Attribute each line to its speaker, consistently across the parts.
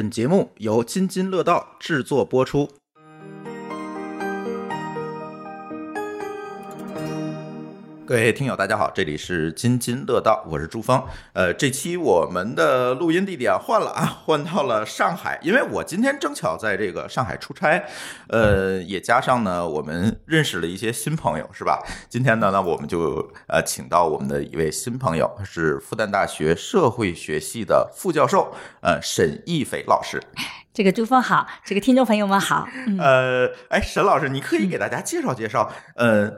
Speaker 1: 本节目由津津乐道制作播出。各位听友，大家好，这里是津津乐道，我是朱峰。呃，这期我们的录音地点换了啊，换到了上海，因为我今天正巧在这个上海出差，呃，也加上呢，我们认识了一些新朋友，是吧？今天呢，那我们就呃，请到我们的一位新朋友，是复旦大学社会学系的副教授，呃，沈亦斐老师。
Speaker 2: 这个朱峰好，这个听众朋友们好。嗯
Speaker 1: 呃，哎，沈老师，你可以给大家介绍介绍，呃，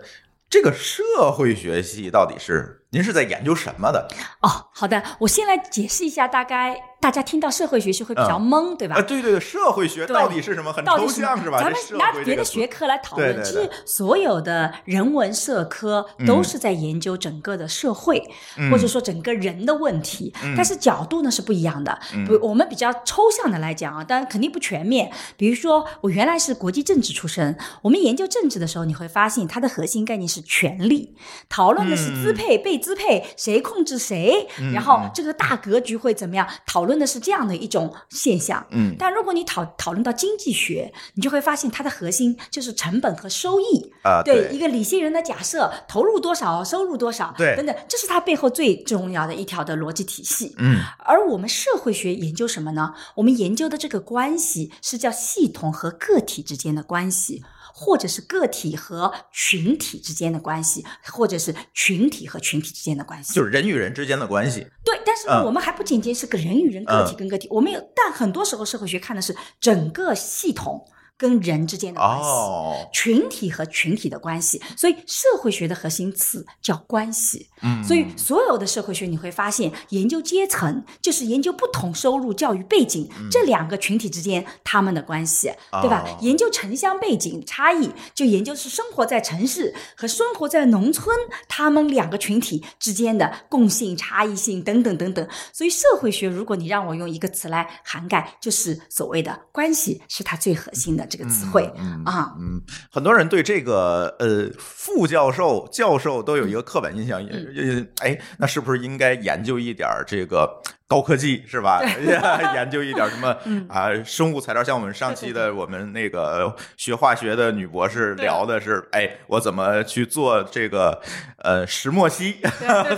Speaker 1: 这个社会学系到底是您是在研究什么的？
Speaker 2: 哦，好的，我先来解释一下，大概大家听到社会学是会比较懵，对吧？
Speaker 1: 啊，对对对，社会学到底是什么？很抽象是吧？
Speaker 2: 咱们拿别的学科来讨论，
Speaker 1: 对对对
Speaker 2: 其实所有的人文社科都是在研究整个的社会，
Speaker 1: 嗯
Speaker 2: 或者说整个人的问题，但是角度呢是不一样的。我们比较抽象的来讲啊，当然肯定不全面。比如说，我原来是国际政治出身，我们研究政治的时候，你会发现它的核心概念是权力，讨论的是支配、被支配，谁控制谁，
Speaker 1: 嗯
Speaker 2: 然后这个大格局会怎么样？讨论的是这样的一种现象。
Speaker 1: 嗯
Speaker 2: 但如果你讨讨论到经济学，你就会发现它的核心就是成本和收益。
Speaker 1: 啊，
Speaker 2: 对一个理性人的假设，投入多少，收入多少，
Speaker 1: 对
Speaker 2: 等等，这是它背后最重要的一条的逻辑体系。
Speaker 1: 嗯
Speaker 2: 而我们社会学研究什么呢？我们研究的这个关系是叫系统和个体之间的关系，或者是个体和群体之间的关系，或者是群体和群体之间的关系。
Speaker 1: 就是人与人之间的关系。
Speaker 2: 对，但是
Speaker 1: 呢
Speaker 2: 我们还不仅仅是个人与人、个体跟个体，我们有，但很多时候社会学看的是整个系统跟人之间的关系。
Speaker 1: 哦，
Speaker 2: 群体和群体的关系，所以社会学的核心词叫关系。
Speaker 1: 嗯，
Speaker 2: 所以所有的社会学你会发现，研究阶层就是研究不同收入、教育背景、这两个群体之间他们的关系，对吧？
Speaker 1: 哦
Speaker 2: 研究城乡背景差异，就研究是生活在城市和生活在农村他们两个群体之间的共性、差异性等等等等。所以社会学，如果你让我用一个词来涵盖，就是所谓的关系，是它最核心的这个词汇、
Speaker 1: 嗯
Speaker 2: 啊。
Speaker 1: 嗯，很多人对这个呃副教授、教授都有一个刻板印象，
Speaker 2: 嗯
Speaker 1: 呃，哎，那是不是应该研究一点儿这个高科技 是吧？研究一点什么
Speaker 2: 嗯。
Speaker 1: 啊生物材料，像我们上期的我们那个学化学的女博士聊的是，哎，我怎么去做这个呃石墨烯，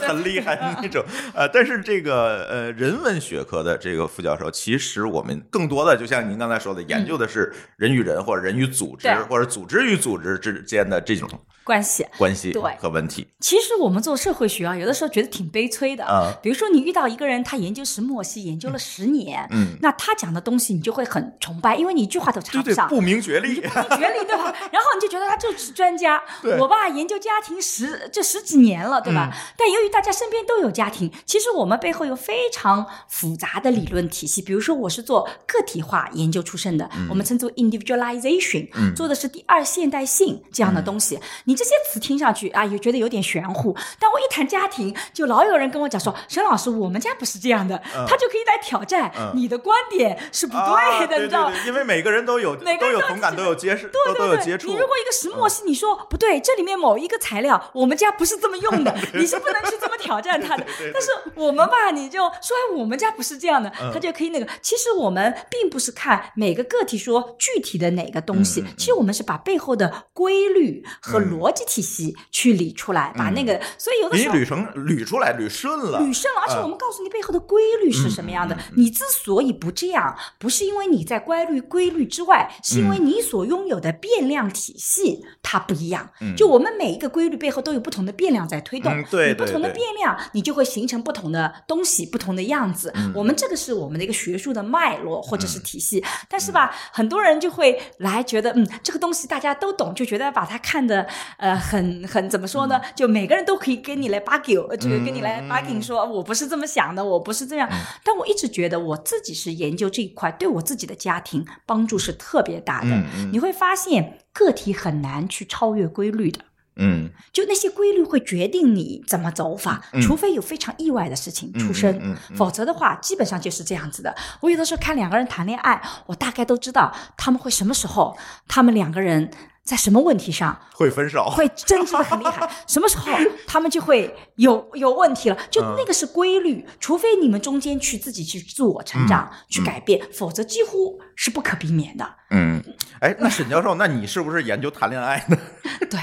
Speaker 1: 很厉害的那种。呃，但是这个呃人文学科的这个副教授，其实我们更多的就像您刚才说的，研究的是人与人或者人与组织或者组织与组织之间的这种
Speaker 2: 关系。
Speaker 1: 关系
Speaker 2: 对
Speaker 1: 和问题。
Speaker 2: 其实我们做社会学啊，有的时候觉得挺悲催的。
Speaker 1: 啊
Speaker 2: 比如说你遇到一个人，他研究石墨烯研究了十年，
Speaker 1: 嗯，
Speaker 2: 那他讲的东西你就会很崇拜，因为你一句话都插
Speaker 1: 对对，
Speaker 2: 不上。
Speaker 1: 不明觉厉。
Speaker 2: 不明觉厉对吧？然后你就觉得他就是专家
Speaker 1: 对。
Speaker 2: 我爸研究家庭十这十几年了，对吧？
Speaker 1: 嗯
Speaker 2: 但由于大家身边都有家庭，其实我们背后有非常复杂的理论体系。比如说，我是做个体化研究出身的，我们称作 individualization，、
Speaker 1: 嗯
Speaker 2: 做的是第二现代性这样的东西。你这些词听上去啊，也觉得有点玄乎。但我一谈家庭，就老有人跟我讲说：“沈老师，我们家不是这样的。他就可以来挑战、
Speaker 1: 嗯
Speaker 2: 你的观点是不
Speaker 1: 啊
Speaker 2: 对的，
Speaker 1: 对
Speaker 2: 你知道吗？
Speaker 1: 因为每个人都有
Speaker 2: 每个人都
Speaker 1: 都有同感，都有接触，
Speaker 2: 对对对。你如果一个石墨烯，你说不对，这里面某一个材料，我们家不是这么用的，你是不能去这么挑战它的。但是我们吧，你就说哎，我们家不是这样的，
Speaker 1: 嗯
Speaker 2: 他就可以那个。其实我们并不是看每个个体说具体的哪个东西，其实我们是把背后的规律和
Speaker 1: 嗯
Speaker 2: 逻辑体系去理出来，把那个，所以有的时候
Speaker 1: 你捋成捋出来，捋顺了。
Speaker 2: 捋顺了，而且
Speaker 1: 嗯
Speaker 2: 我们告诉你背后的规律是什么样的。你之所以不这样，不是因为你在规律规律之外，是因为你所拥有的变量体系它不一样。
Speaker 1: 嗯
Speaker 2: 就我们每一个规律背后都有不同的变量在推动，
Speaker 1: 嗯对
Speaker 2: 你不同的变量，你就会形成不同的东西，不同的样子。
Speaker 1: 嗯
Speaker 2: 我们这个是我们的一个学术的脉络或者是体系，但是吧，很多人就会来觉得，嗯，这个东西大家都懂，就觉得把它看的呃很很怎么说呢？就每个人都可以跟你来 argue，这个跟你来
Speaker 1: 嗯
Speaker 2: bargain 说，我不是这么想的，我不是这样。但我一直觉得我自己是研究这一块，对我自己的家庭帮助是特别大的。你会发现个体很难去超越规律的。
Speaker 1: 嗯
Speaker 2: 就那些规律会决定你怎么走法，
Speaker 1: 嗯
Speaker 2: 除非有非常意外的事情出生，否则的话，基本上就是这样子的。我有的时候看两个人谈恋爱，我大概都知道他们会什么时候，他们两个人在什么问题上
Speaker 1: 会分手，
Speaker 2: 会争执的很厉害，什么时候他们就会有有问题了？就那个是规律，除非你们中间去自己去自我成长、去改变，否则几乎是不可避免的。
Speaker 1: 嗯，哎，那沈教授，那你是不是研究谈恋爱呢？
Speaker 2: 对，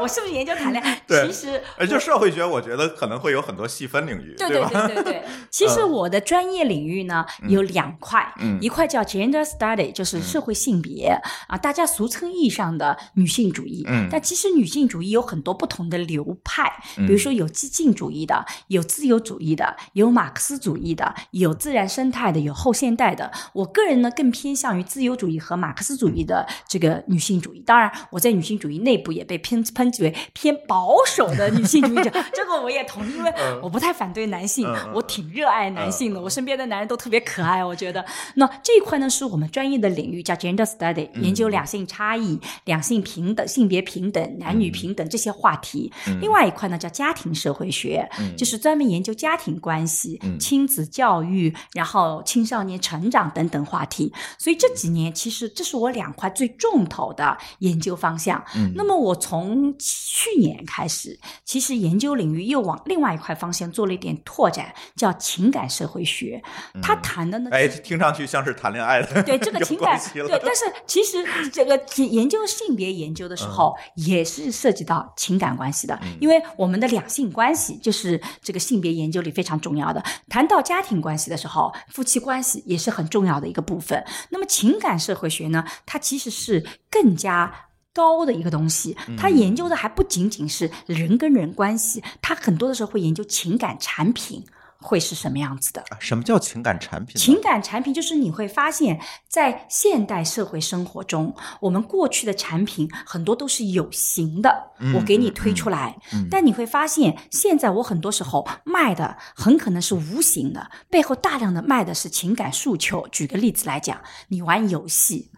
Speaker 2: 我是不是研究谈恋爱？
Speaker 1: 对
Speaker 2: 其实
Speaker 1: 而就社会学，我觉得可能会有很多细分领域，
Speaker 2: 对对
Speaker 1: 吧？
Speaker 2: 对对对，其实我的专业领域呢有两块，
Speaker 1: 嗯
Speaker 2: 一块叫 gender study，就是社会性别啊，大家俗称意义上的女性主义。
Speaker 1: 嗯
Speaker 2: 但其实女性主义有很多不同的流派，比如说有激进主义的，有自由主义的，有马克思主义的，有自然生态的，有后现代的。我个人呢更偏向于自由主义和马克思主义的这个女性主义。当然，我在女性主义内部也被偏抨击为偏保守的女性主义者，这个我也同意，因为我不太反对男性，我挺热爱男性的，我身边的男人都特别可爱，我觉得。那这一块呢，是我们专业的领域，叫 gender study，研
Speaker 1: 嗯
Speaker 2: 究两性差异、两性平等、性别平等、男
Speaker 1: 嗯
Speaker 2: 女平等这些话题。另外一块呢，叫家庭社会学，
Speaker 1: 嗯
Speaker 2: 就是专门研究家庭关系、亲子教育，然后青少年成长等等话题。所以这几年，其实这是我两块最重头的研究方向。
Speaker 1: 嗯
Speaker 2: 那么我从去年开始，其实研究领域又往另外一块方向做了一点拓展，叫情感社会学。他谈的呢，
Speaker 1: 哎，听上去像是谈恋爱的，
Speaker 2: 对这个 情感，对，但是其实这个研究性别研究的时候，
Speaker 1: 嗯
Speaker 2: 也是涉及到情感关系的，因为我们的两性关系就是这个性别研究里非常重要的。谈到家庭关系的时候，夫妻关系也是很重要的一个部分。那么情感社会学呢，它其实是更加。高的一个东西，它研究的还不仅仅是人跟人关系，它很多的时候会研究情感产品会是什么样子的。
Speaker 1: 啊什么叫情感产品？
Speaker 2: 情感产品就是你会发现，在现代社会生活中，我们过去的产品很多都是有形的，
Speaker 1: 嗯
Speaker 2: 我给你推出来，但你会发现，现在我很多时候卖的很可能是无形的，背后大量的卖的是情感诉求。举个例子来讲，你玩游戏，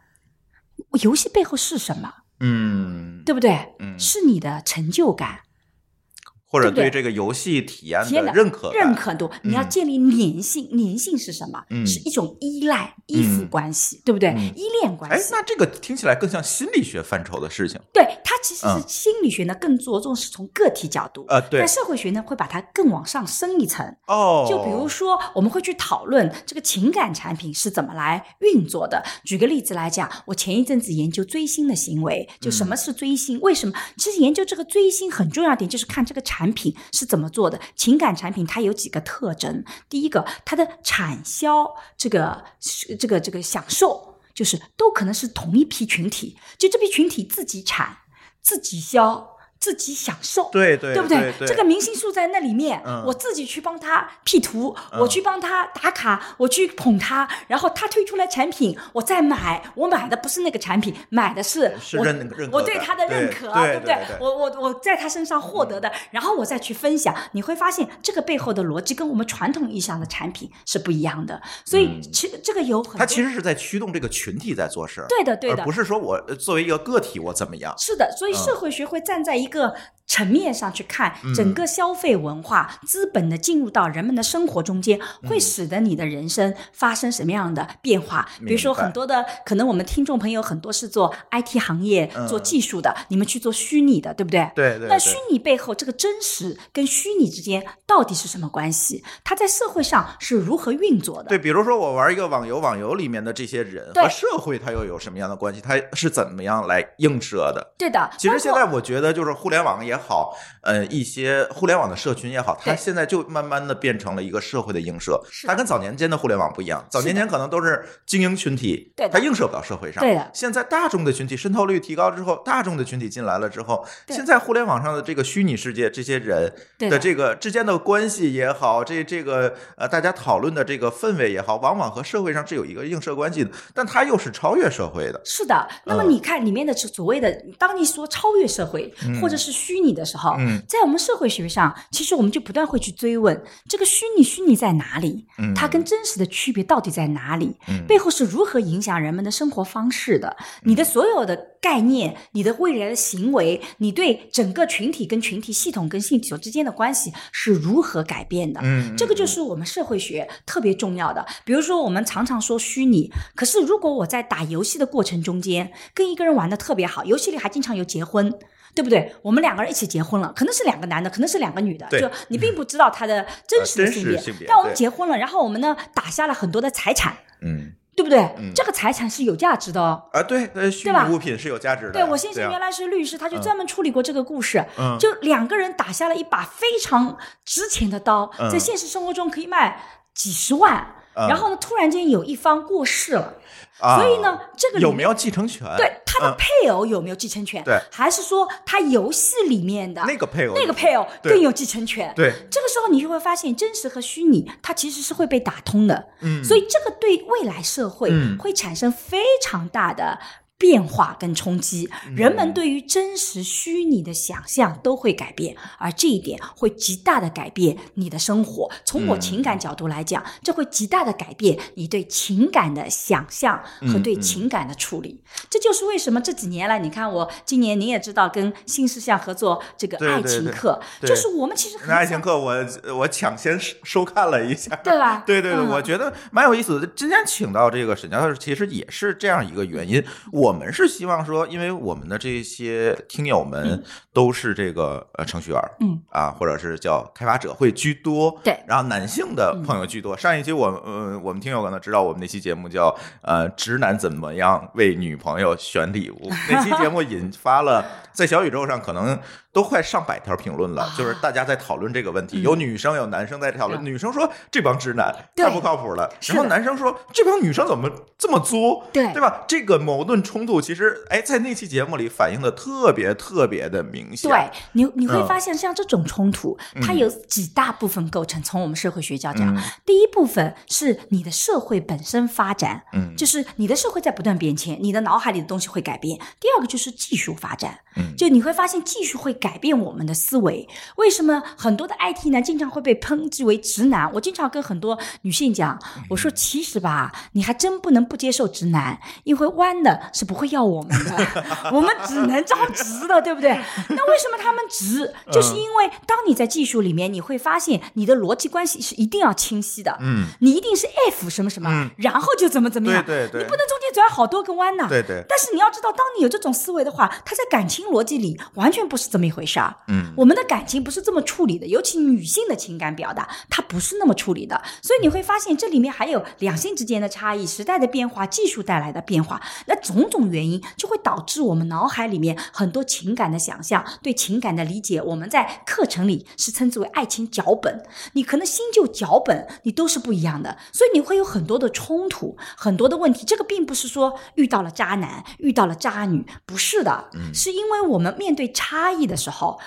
Speaker 2: 游戏背后是什么？
Speaker 1: 嗯，
Speaker 2: 对不对？
Speaker 1: 嗯
Speaker 2: 是你的成就感。
Speaker 1: 或者
Speaker 2: 对
Speaker 1: 这个游戏体验
Speaker 2: 的
Speaker 1: 的认可感
Speaker 2: 认可度，你要
Speaker 1: 嗯
Speaker 2: 建立粘性，粘性是什么？
Speaker 1: 嗯
Speaker 2: 是一种依赖、依附
Speaker 1: 嗯
Speaker 2: 关系，对不对？
Speaker 1: 嗯
Speaker 2: 依恋关
Speaker 1: 哎，
Speaker 2: 系。
Speaker 1: 那这个听起来更像心理学范畴的事情。
Speaker 2: 对它其实
Speaker 1: 嗯
Speaker 2: 是心理学呢，更着重是从个体角度，
Speaker 1: 呃，对
Speaker 2: 但，社会学呢会把它更往上升一层。
Speaker 1: 哦，
Speaker 2: 就比如说，我们会去讨论这个情感产品是怎么来运作的。举个例子来讲，我前一阵子研究追星的行为，就什么是追星？为什么？其实研究这个追星很重要一点就是看这个产产品是怎么做的。情感产品它有几个特征，第一个，它的产销这个这个这个享受，就是都可能是同一批群体，就这批群体自己产、自己销。自己享受，
Speaker 1: 对对
Speaker 2: 不
Speaker 1: 对？对
Speaker 2: 这个明星数在那里面，
Speaker 1: 嗯。
Speaker 2: 我自己去帮他 P 图，
Speaker 1: 嗯
Speaker 2: 我去帮他打卡，我去捧他，然后他推出来产品，我再买。我买的不是那个产品，买的是我
Speaker 1: 是认
Speaker 2: 我对他的认可，
Speaker 1: 对不对？
Speaker 2: 我我我在他身上获得的，然后我再去分享，你会发现这个背后的逻辑跟我们传统意义上的产品是不一样的。所以
Speaker 1: 嗯。
Speaker 2: 其这个有很多，
Speaker 1: 它其实是在驱动这个群体在做事，
Speaker 2: 对的对的。
Speaker 1: 不是说我呃作为一个个体我怎么样。
Speaker 2: 是的，所以社会学会站在一个层面上去看
Speaker 1: 嗯
Speaker 2: 整个消费文化、资本的进入到人们的生活中间，
Speaker 1: 嗯
Speaker 2: 会使得你的人生发生什么样的变化？比如说很多的，可能我们听众朋友很多是做 IT 行业、
Speaker 1: 嗯
Speaker 2: 做技术的，你们去做虚拟的，对不对？
Speaker 1: 对对对
Speaker 2: 那虚拟背后这个真实跟虚拟之间到底是什么关系？它在社会上是如何运作的？
Speaker 1: 对，比如说我玩一个网游，网游里面的这些人
Speaker 2: 对
Speaker 1: 和社会它又有什么样的关系？它是怎么样来映射的？
Speaker 2: 对的，
Speaker 1: 其实现在我觉得就是互联网也好，呃，一些互联网的社群也好，它现在就慢慢的变成了一个社会的映射。它跟早年间的互联网不一样，早年间可能都是精英群体
Speaker 2: 对，
Speaker 1: 它映射不到社会上。
Speaker 2: 对的。
Speaker 1: 现在大众的群体渗透率提高之后，大众的群体进来了之后，现在互联网上的这个虚拟世界，这些人
Speaker 2: 的
Speaker 1: 的。这个之间的关系也好，这这个呃大家讨论的这个氛围也好，往往和社会上是有一个映射关系的，但它又是超越社会的。
Speaker 2: 是的，那么
Speaker 1: 嗯。
Speaker 2: 你看里面的所谓的，当你说超越社会，
Speaker 1: 嗯
Speaker 2: 或或者是虚拟的时候，
Speaker 1: 嗯
Speaker 2: 在我们社会学上，其实我们就不断会去追问这个虚拟虚拟在哪里，
Speaker 1: 嗯
Speaker 2: 它跟真实的区别到底在哪里，
Speaker 1: 嗯
Speaker 2: 背后是如何影响人们的生活方式的？你的所有的概念，你的未来的行为，你对整个群体跟群体、系统跟系统之间的关系是如何改变的？
Speaker 1: 嗯，
Speaker 2: 这个就是我们社会学特别重要的。比如说，我们常常说虚拟，可是如果我在打游戏的过程中间跟一个人玩的特别好，游戏里还经常有结婚。对不对？我们两个人一起结婚了，可能是两个男的，可能是两个女的，就你并不知道他的真实性别，
Speaker 1: 实性别
Speaker 2: 但我们结婚了，然后我们呢打下了很多的财产，
Speaker 1: 嗯
Speaker 2: 对不对？
Speaker 1: 嗯
Speaker 2: 这个财产是有价值的哦。
Speaker 1: 啊，对，呃，虚
Speaker 2: 对吧
Speaker 1: 拟物品是有价值的。
Speaker 2: 对，我先生
Speaker 1: 啊
Speaker 2: 原来是律师，他就专门处理过这个故事。
Speaker 1: 嗯
Speaker 2: 就两个人打下了一把非常值钱的刀，
Speaker 1: 嗯
Speaker 2: 在现实生活中可以卖几十万。
Speaker 1: 嗯
Speaker 2: 然后呢，突然间有一方过世了，
Speaker 1: 啊
Speaker 2: 所以呢，这个
Speaker 1: 有没有继承权？
Speaker 2: 对他的
Speaker 1: 嗯
Speaker 2: 配偶有没有继承权？
Speaker 1: 对
Speaker 2: 还是说他游戏里面的
Speaker 1: 那个配偶，
Speaker 2: 那个配偶更有继承权？
Speaker 1: 对，
Speaker 2: 这个时候你就会发现，真实和虚拟它其实是会被打通的。
Speaker 1: 嗯，
Speaker 2: 所以这个对未来社会
Speaker 1: 嗯
Speaker 2: 会产生非常大的变化跟冲击，
Speaker 1: 嗯
Speaker 2: 人们对于真实虚拟的想象都会改变，而这一点会极大的改变你的生活。从我
Speaker 1: 嗯
Speaker 2: 情感角度来讲，这会极大的改变你对情感的想象和对情感的处理。这就是为什么这几年来，你看我今年您也知道跟新事项合作这个爱情课，就是我们其实很
Speaker 1: 爱情课我我抢先收收看了一下，
Speaker 2: 对吧？
Speaker 1: 对对对，
Speaker 2: 嗯
Speaker 1: 我觉得蛮有意思的。今天请到这个沈教授，其实也是这样一个原因。我们是希望说，因为我们的这些听友们都是这个呃程序员，
Speaker 2: 嗯。
Speaker 1: 啊，或者是叫开发者会居多，
Speaker 2: 对。
Speaker 1: 然后男性的朋友居多。上一期我呃我们听友可能知道，我们那期节目叫呃直男怎么样为女朋友选礼物，那期节目引发了在小宇宙上可能都快上百条评论了，
Speaker 2: 啊
Speaker 1: 就是大家在讨论这个问题，有女生有男生在讨论，
Speaker 2: 嗯
Speaker 1: 女生说这帮直男太不靠谱了，然后男生说这帮女生怎么这么作，
Speaker 2: 对
Speaker 1: 对吧？这个矛盾冲突其实哎在那期节目里反映的特别特别的明显，
Speaker 2: 对你，你会
Speaker 1: 嗯
Speaker 2: 发现像这种冲突，它有几大部分构成。从我们社会学角讲，
Speaker 1: 嗯
Speaker 2: 第一部分是你的社会本身发展，
Speaker 1: 嗯
Speaker 2: 就是你的社会在不断变迁，你的脑海里的东西会改变。第二个就是技术发展，
Speaker 1: 嗯
Speaker 2: 就你会发现技术会改变我们的思维。为什么很多的 IT 呢经常会被抨击为直男？我经常跟很多女性讲，我说其实吧，你还真不能不接受直男，因为弯的是不会要我们的，我们只能招直的，对不对？那为什么他们直？就是因为当你在技术里面，你会发现你的逻辑关系是一定要清晰的，
Speaker 1: 嗯，
Speaker 2: 你一定是 F 什么什么，
Speaker 1: 嗯
Speaker 2: 然后就怎么怎么样，
Speaker 1: 对对对
Speaker 2: 你不能中间转好多个弯呐。
Speaker 1: 对对，
Speaker 2: 但是你要知道，当你有这种思维的话，他在感情逻辑里完全不是这么一回事儿。
Speaker 1: 嗯
Speaker 2: 我们的感情不是这么处理的，尤其女性的情感表达，它不是那么处理的。所以你会发现，这里面还有两性之间的差异、时代的变化、技术带来的变化，那种种原因就会导致我们脑海里面很多情感的想象、对情感的理解，我们在课程里是称之为爱情脚本。你可能新旧脚本你都是不一样的，所以你会有很多的冲突，很多的问题。这个并不是说遇到了渣男、遇到了渣女，不是的，是因为我们面对差异的时候。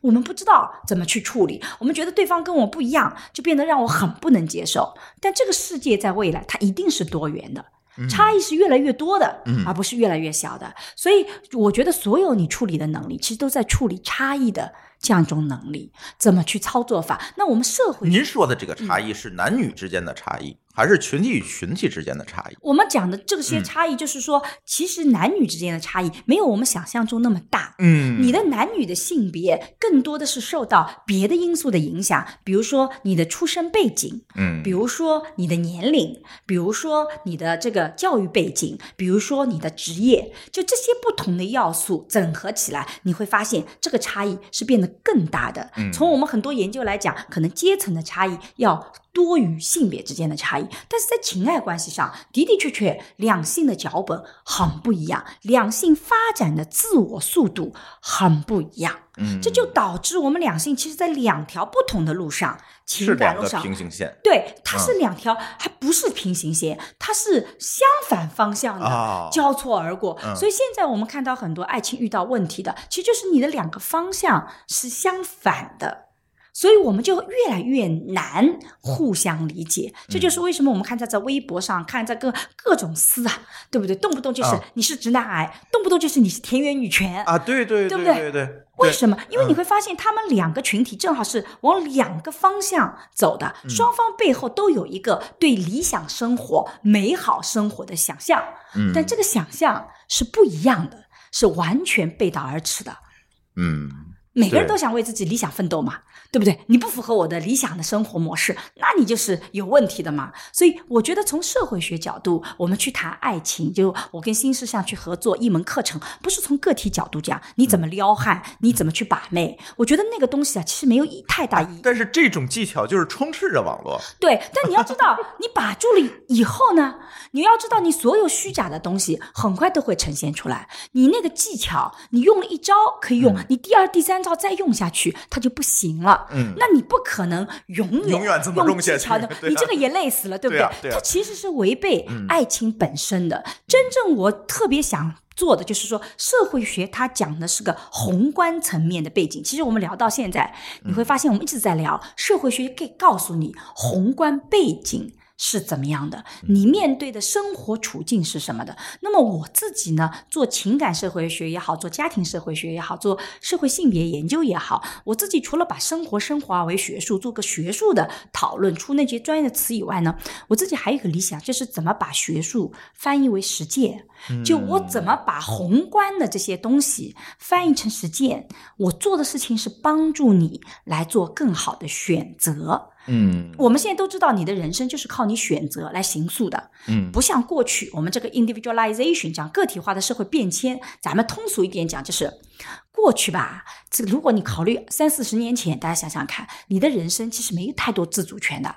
Speaker 2: 我们不知道怎么去处理，我们觉得对方跟我不一样，就变得让我很不能接受。但这个世界在未来，它一定是多元的，差异是越来越多的，
Speaker 1: 嗯
Speaker 2: 而不是越来越小的。所以，我觉得所有你处理的能力，其实都在处理差异的这样一种能力，怎么去操作法。那我们社会
Speaker 1: 您说的这个差异是男女之间的差异，还是群体与群体之间的差异？
Speaker 2: 我们讲的这
Speaker 1: 嗯
Speaker 2: 些差异，就是说，其实男女之间的差异没有我们想象中那么大。
Speaker 1: 嗯
Speaker 2: 你的男女的性别更多的是受到别的因素的影响，比如说你的出生背景，
Speaker 1: 嗯
Speaker 2: 比如说你的年龄，比如说你的这个教育背景，比如说你的职业，就这些不同的要素整合起来，你会发现这个差异是变得更大的。
Speaker 1: 嗯
Speaker 2: 从我们很多研究来讲，可能阶层的差异要多于性别之间的差异，但是在情爱关系上的的确确两性的脚本很不一样，两性发展的自我速度很不一样。
Speaker 1: 嗯，
Speaker 2: 这就导致我们两性其实，在两条不同的路上，情感路上，
Speaker 1: 平行线
Speaker 2: 对，它是两条，还不是平行线，它是相反方向的、
Speaker 1: 哦
Speaker 2: 交错而过。
Speaker 1: 嗯
Speaker 2: 所以现在我们看到很多爱情遇到问题的，其实就是你的两个方向是相反的。所以我们就越来越难互相理解。这就是为什么我们看在这微博上看这个各种撕啊，对不对？动不动就是
Speaker 1: 啊
Speaker 2: 你是直男癌，动不动就是你是田园女权。
Speaker 1: 啊，对对
Speaker 2: 对不对
Speaker 1: 对对，
Speaker 2: 为什么？因为你
Speaker 1: 嗯
Speaker 2: 会发现，他们两个群体正好是往两个方向走的，
Speaker 1: 嗯
Speaker 2: 双方背后都有一个对理想生活、美好生活的想象，
Speaker 1: 嗯
Speaker 2: 但这个想象是不一样的，是完全背道而驰的。
Speaker 1: 嗯，
Speaker 2: 每个人都想为自己理想奋斗嘛，对不对？你不符合我的理想的生活模式，那你就是有问题的嘛。所以我觉得从社会学角度，我们去谈爱情，就我跟新世相去合作一门课程，不是从个体角度讲你怎么撩汉，你怎么去把妹。我觉得那个东西啊，其实没有意太大意义。
Speaker 1: 但是这种技巧就是充斥着网络，
Speaker 2: 对，但你要知道，你把住了以后呢，你要知道，你所有虚假的东西很快都会呈现出来。你那个技巧，你用了一招可以用，你第二、第三招再用下去，它就不行了。
Speaker 1: 嗯
Speaker 2: 那你不可能永远
Speaker 1: 永远这么
Speaker 2: 用
Speaker 1: 用下去
Speaker 2: 技巧的，
Speaker 1: 啊
Speaker 2: 你这个也累死了，对不
Speaker 1: 对啊对啊
Speaker 2: 它其实是违背爱情本身的。真正我特别想。做的就是说，社会学它讲的是个宏观层面的背景。其实我们聊到现在，你会发现我们一直在聊社会学，可以告诉你宏观背景。是怎么样的？你面对的生活处境是什么的？那么我自己呢，做情感社会学也好，做家庭社会学也好，做社会性别研究也好，我自己除了把生活升华为学术，做个学术的讨论，出那些专业的词以外呢，我自己还有一个理想，就是怎么把学术翻译为实践。就我怎么把宏观的这些东西翻译成实践？我做的事情是帮助你来做更好的选择。
Speaker 1: 嗯。
Speaker 2: 我们现在都知道，你的人生就是靠你选择来行塑的，
Speaker 1: 嗯。
Speaker 2: 不像过去我们这个 individualization 讲个体化的社会变迁，咱们通俗一点讲就是。过去吧，这个如果你考虑三四十年前，大家想想看，你的人生其实没有太多自主权的，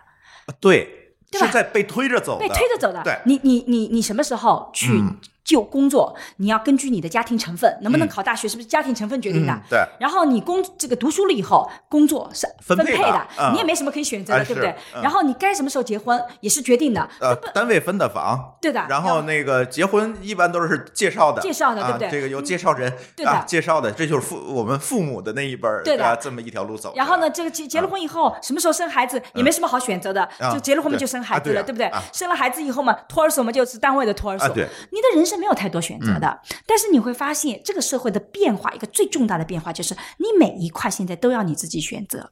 Speaker 1: 对，
Speaker 2: 对吧？
Speaker 1: 是在被推着走的，
Speaker 2: 被推着走的。
Speaker 1: 对
Speaker 2: 你你你你什么时候去
Speaker 1: 嗯
Speaker 2: 就工作？你要根据你的家庭成分，能不能
Speaker 1: 嗯
Speaker 2: 考大学，是不是家庭成分决定的？
Speaker 1: 嗯对，
Speaker 2: 然后你工这个读书了以后，工作是
Speaker 1: 分配的
Speaker 2: 配的，
Speaker 1: 嗯
Speaker 2: 你也没什么可以选择的，
Speaker 1: 哎
Speaker 2: 对不对？
Speaker 1: 嗯
Speaker 2: 然后你该什么时候结婚也是决定的，
Speaker 1: 呃，单位分的房，
Speaker 2: 对的。
Speaker 1: 然后那个结婚一般都是介绍的，
Speaker 2: 介绍的对不对
Speaker 1: 啊？这个有介绍人，
Speaker 2: 对的
Speaker 1: 啊，介绍的，这就是父我们父母的那一辈儿，
Speaker 2: 对的
Speaker 1: 啊这么一条路走。
Speaker 2: 然后呢，这个结结了婚以后，什么时候生孩子也没什么好选择的，
Speaker 1: 啊
Speaker 2: 就结了婚就生孩子了，
Speaker 1: 啊对
Speaker 2: 不对
Speaker 1: 啊？
Speaker 2: 生了孩子以后嘛，托儿所嘛就是单位的托儿所。
Speaker 1: 啊，对，
Speaker 2: 你的人生没有太多选择的，但是你会发现，这个社会的变化，一个最重大的变化就是，你每一块现在都要你自己选择。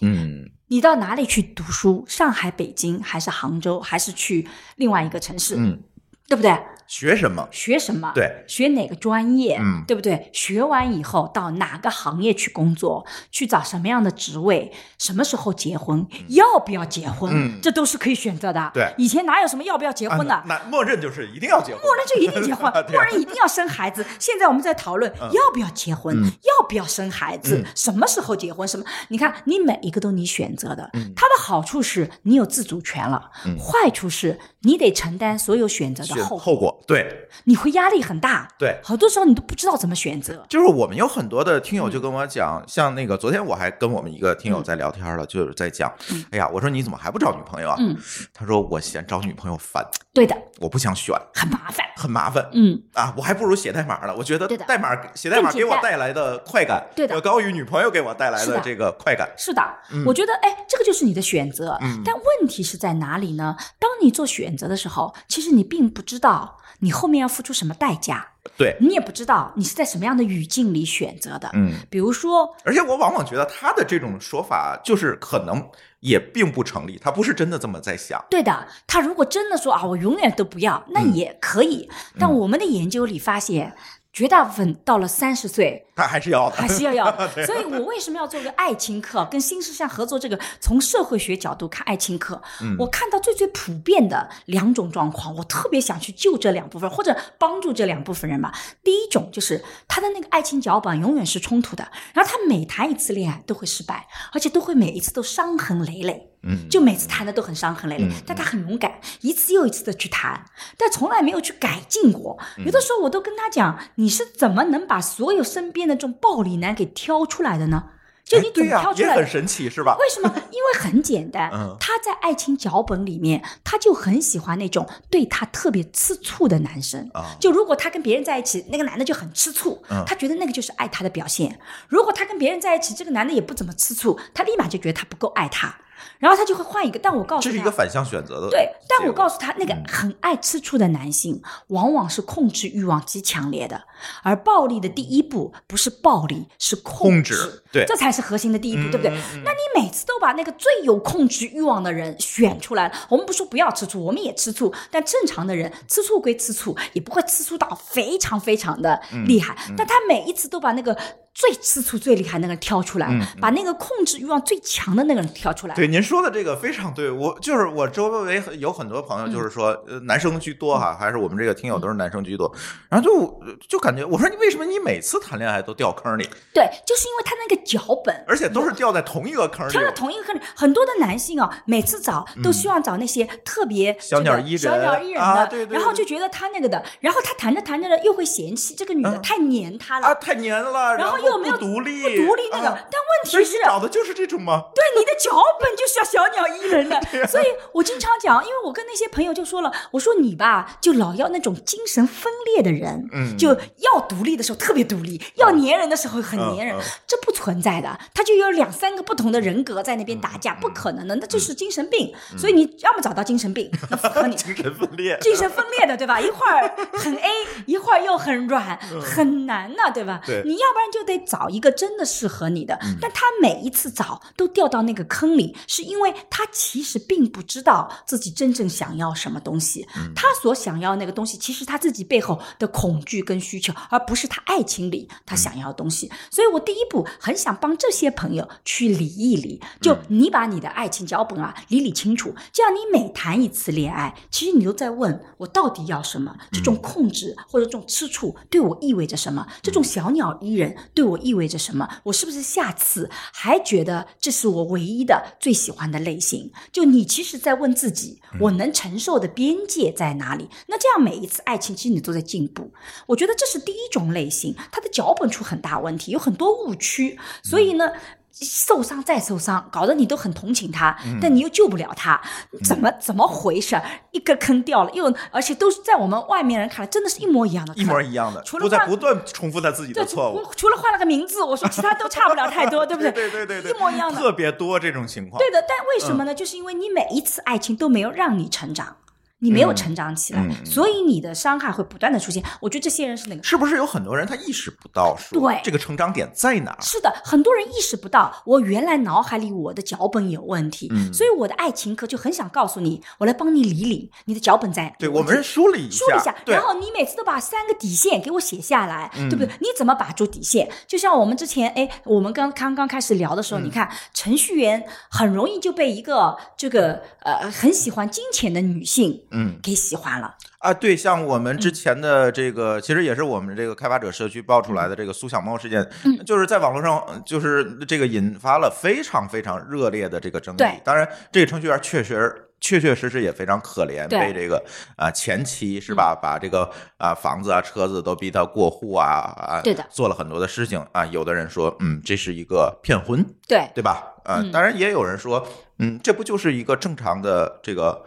Speaker 1: 嗯
Speaker 2: 你到哪里去读书？上海、北京，还是杭州，还是去另外一个城市，
Speaker 1: 嗯，
Speaker 2: 对不对？
Speaker 1: 学什么？
Speaker 2: 学什么？
Speaker 1: 对，
Speaker 2: 学哪个专业？
Speaker 1: 嗯
Speaker 2: 对不对？学完以后到哪个行业去工作？去找什么样的职位？什么时候结婚？要不要结婚？
Speaker 1: 嗯
Speaker 2: 这都是可以选择的。
Speaker 1: 对
Speaker 2: 以前哪有什么要不要结
Speaker 1: 啊
Speaker 2: 婚的？
Speaker 1: 那那默认就是一定要结婚，
Speaker 2: 默认就一定结婚，默认一定要生孩子。现在我们在讨论要不要结婚，
Speaker 1: 嗯
Speaker 2: 要不要生孩子，
Speaker 1: 嗯
Speaker 2: 什么时候结婚，什么？你看，你每一个都你选择的，
Speaker 1: 嗯
Speaker 2: 它的好处是你有自主权了，
Speaker 1: 嗯
Speaker 2: 坏处是你得承担所有选择的
Speaker 1: 选
Speaker 2: 后果，
Speaker 1: 对
Speaker 2: 你会压力很大。
Speaker 1: 对。
Speaker 2: 好多时候你都不知道怎么选择。
Speaker 1: 就是我们有很多的听友
Speaker 2: 嗯
Speaker 1: 就跟我讲，像那个昨天我还跟我们一个听友在聊天了，就是在讲，哎呀，我说你怎么还不找女朋友啊？
Speaker 2: 嗯，
Speaker 1: 他说我嫌找女朋友烦，
Speaker 2: 对的，
Speaker 1: 我不想选，
Speaker 2: 很麻烦。
Speaker 1: 很麻烦。
Speaker 2: 嗯，
Speaker 1: 啊，我还不如写代码呢。我觉得代码写代码给我带来的快感，
Speaker 2: 对的
Speaker 1: 要高于女朋友给我带来
Speaker 2: 的
Speaker 1: 的这个快感。
Speaker 2: 是的，我觉得，哎，这个就是你的选择。
Speaker 1: 嗯
Speaker 2: 但问题是在哪里呢？当你做选择的时候，其实你并不知道你后面要付出什么代价，
Speaker 1: 对，
Speaker 2: 你也不知道你是在什么样的语境里选择的。
Speaker 1: 嗯，
Speaker 2: 比如说，
Speaker 1: 而且我往往觉得他的这种说法就是可能也并不成立，他不是真的这么在想。
Speaker 2: 对的，他如果真的说啊，我永远都不要，那
Speaker 1: 嗯
Speaker 2: 也可以。但我们的研究里发现，绝大部分到了三十岁，
Speaker 1: 他还是要的，
Speaker 2: 还是要要。所以我为什么要做个爱情课，跟新世相合作？这个从社会学角度看爱情课，
Speaker 1: 嗯
Speaker 2: 我看到最最普遍的两种状况，我特别想去救这两部分，或者帮助这两部分人吧。第一种就是他的那个爱情脚本永远是冲突的，然后他每谈一次恋爱都会失败，而且都会每一次都伤痕累累。
Speaker 1: 嗯，
Speaker 2: 就每次谈的都很伤痕累累，
Speaker 1: 嗯
Speaker 2: 但他很勇敢，一次又一次的去谈，但从来没有去改进过。
Speaker 1: 嗯
Speaker 2: 有的时候我都跟他讲，你是怎么能把所有身边的这种暴力男给挑出来的呢？就你
Speaker 1: 怎么
Speaker 2: 挑出来
Speaker 1: 很神奇是吧？
Speaker 2: 为什么？因为很简单
Speaker 1: 嗯，
Speaker 2: 他在爱情脚本里面，他就很喜欢那种对他特别吃醋的男生。
Speaker 1: 啊，
Speaker 2: 就如果他跟别人在一起，那个男的就很吃醋，
Speaker 1: 嗯
Speaker 2: 他觉得那个就是爱他的表现。如果他跟别人在一起，这个男的也不怎么吃醋，他立马就觉得他不够爱他，然后他就会换一个。但我告诉他，
Speaker 1: 这是一个反向选择的。
Speaker 2: 对，但我告
Speaker 1: 诉
Speaker 2: 诉他，那个很爱吃醋的男性，往往是控制欲望极强烈的，而暴力的第一步不是暴力，是
Speaker 1: 控
Speaker 2: 制，
Speaker 1: 制对
Speaker 2: 这才是核心的第一步，对不对？那你每次都把那个最有控制欲望的人选出来了，我们不说不要吃醋，我们也吃醋，但正常的人吃醋归吃醋，也不会吃醋到非常非常的厉害，
Speaker 1: 嗯
Speaker 2: 但他每一次都把那个。最吃醋、最厉害那个人挑出来，把那个控制欲望最强的那个人挑出来。
Speaker 1: 嗯对您说的这个非常对，我就是我周围有很多朋友，就是说、呃男生居多哈，还是我们这个听友都是男生居多，然后就就感觉我说你为什么你每次谈恋爱都掉坑里，
Speaker 2: 对，就是因为他那个脚本，
Speaker 1: 而且都是掉在同一个坑里
Speaker 2: 掉在同一个坑里，很多的男性啊，每次找都希望找那些特别
Speaker 1: 嗯小鸟依
Speaker 2: 小鸟依人的，
Speaker 1: 啊对对对
Speaker 2: 然后就觉得他那个的，然后他谈着谈着呢，又会嫌弃这个女的
Speaker 1: 嗯。
Speaker 2: 太黏他了，
Speaker 1: 啊，太黏了，
Speaker 2: 然
Speaker 1: 后
Speaker 2: 后又没有
Speaker 1: 独立，
Speaker 2: 不独立那个。
Speaker 1: 啊
Speaker 2: 但问题是，
Speaker 1: 找的就是这种吗？
Speaker 2: 对你的脚本就是要小鸟依人的，所以我经常讲，因为我跟那些朋友就说了，我说你吧，就老要那种精神分裂的人，
Speaker 1: 嗯
Speaker 2: 就要独立的时候特别独立，要粘人的时候很粘人，这不存在的，他就有两三个不同的人格在那边打
Speaker 1: 嗯
Speaker 2: 架，不可能的，那就是精神病。所以你要么找到精神病，那符合你。
Speaker 1: 精神分裂。
Speaker 2: 精神分裂的，对吧？一会儿很 A，一会儿又很软，很难呢、对吧？你要不然就得找一个真的适合你的。但他每一次找都掉到那个坑里，是因为他其实并不知道自己真正想要什么东西。
Speaker 1: 嗯。
Speaker 2: 他所想要那个东西，其实他自己背后的恐惧跟需求，而不是他爱情里他想要的东西。所以我第一步很想帮这些朋友去理一理，就你把你的爱情脚本啊理理清楚，这样你每谈一次恋爱，其实你都在问我到底要什么，这种控制或者这种吃醋对我意味着什么，这种小鸟依人对我意味着什么，我是不是下次还觉得这是我唯一的最喜欢的类型？就你其实在问自己，我能承受的边界在哪里？那这样每一次爱情，其实你都在进步。我觉得这是第一种类型，它的脚本出很大问题，有很多误区，所以呢。受伤再受伤，搞得你都很同情他，
Speaker 1: 嗯
Speaker 2: 但你又救不了他，怎么怎么回事？一个坑掉了，又而且都是在我们外面人看来，真的是一模一样的，
Speaker 1: 一模一样的，
Speaker 2: 除了
Speaker 1: 不在不断重复他自己的，错误。
Speaker 2: 除除了换了个名字，我说其他都差不了太多，对不
Speaker 1: 对
Speaker 2: 对？
Speaker 1: 对对对，
Speaker 2: 一模一样的。
Speaker 1: 特别多这种情况。
Speaker 2: 对的，但为什
Speaker 1: 嗯
Speaker 2: 么呢？就是因为你每一次爱情都没有让你成长，你没有成长起来，所以你的伤害会不断的出现。我觉得这些人是哪个？
Speaker 1: 是不是有很多人他意识不到说
Speaker 2: 对
Speaker 1: 这个成长点在哪？
Speaker 2: 是的，很多人意识不到，我原来脑海里我的脚本有问题，
Speaker 1: 嗯
Speaker 2: 所以我的爱情课就很想告诉你，我来帮你理理你的脚本在。
Speaker 1: 对我们梳理一
Speaker 2: 梳理一下，然后你每次都把三个底线给我写下来，
Speaker 1: 嗯
Speaker 2: 对不对？你怎么把住底线？就像我们之前，哎，我们刚刚刚开始聊的时候，
Speaker 1: 嗯
Speaker 2: 你看程序员很容易就被一个这个呃很喜欢金钱的女性
Speaker 1: 嗯
Speaker 2: 给喜欢了。
Speaker 1: 啊，对，像我们之前的这个，其实也是我们这个开发者社区爆出来的这个苏小猫事件，
Speaker 2: 嗯
Speaker 1: 就是在网络上，呃就是这个引发了非常非常热烈的这个争议
Speaker 2: 对。
Speaker 1: 当然，这个程序员确实。确确实实也非常可怜，被这个啊、前妻是吧，把这个啊、房子啊、车子都逼他过户啊啊，
Speaker 2: 对的
Speaker 1: 做了很多的事情啊。有的人说，嗯，这是一个骗婚，
Speaker 2: 对，
Speaker 1: 对吧？呃，
Speaker 2: 嗯
Speaker 1: 当然也有人说，嗯，这不就是一个正常的这个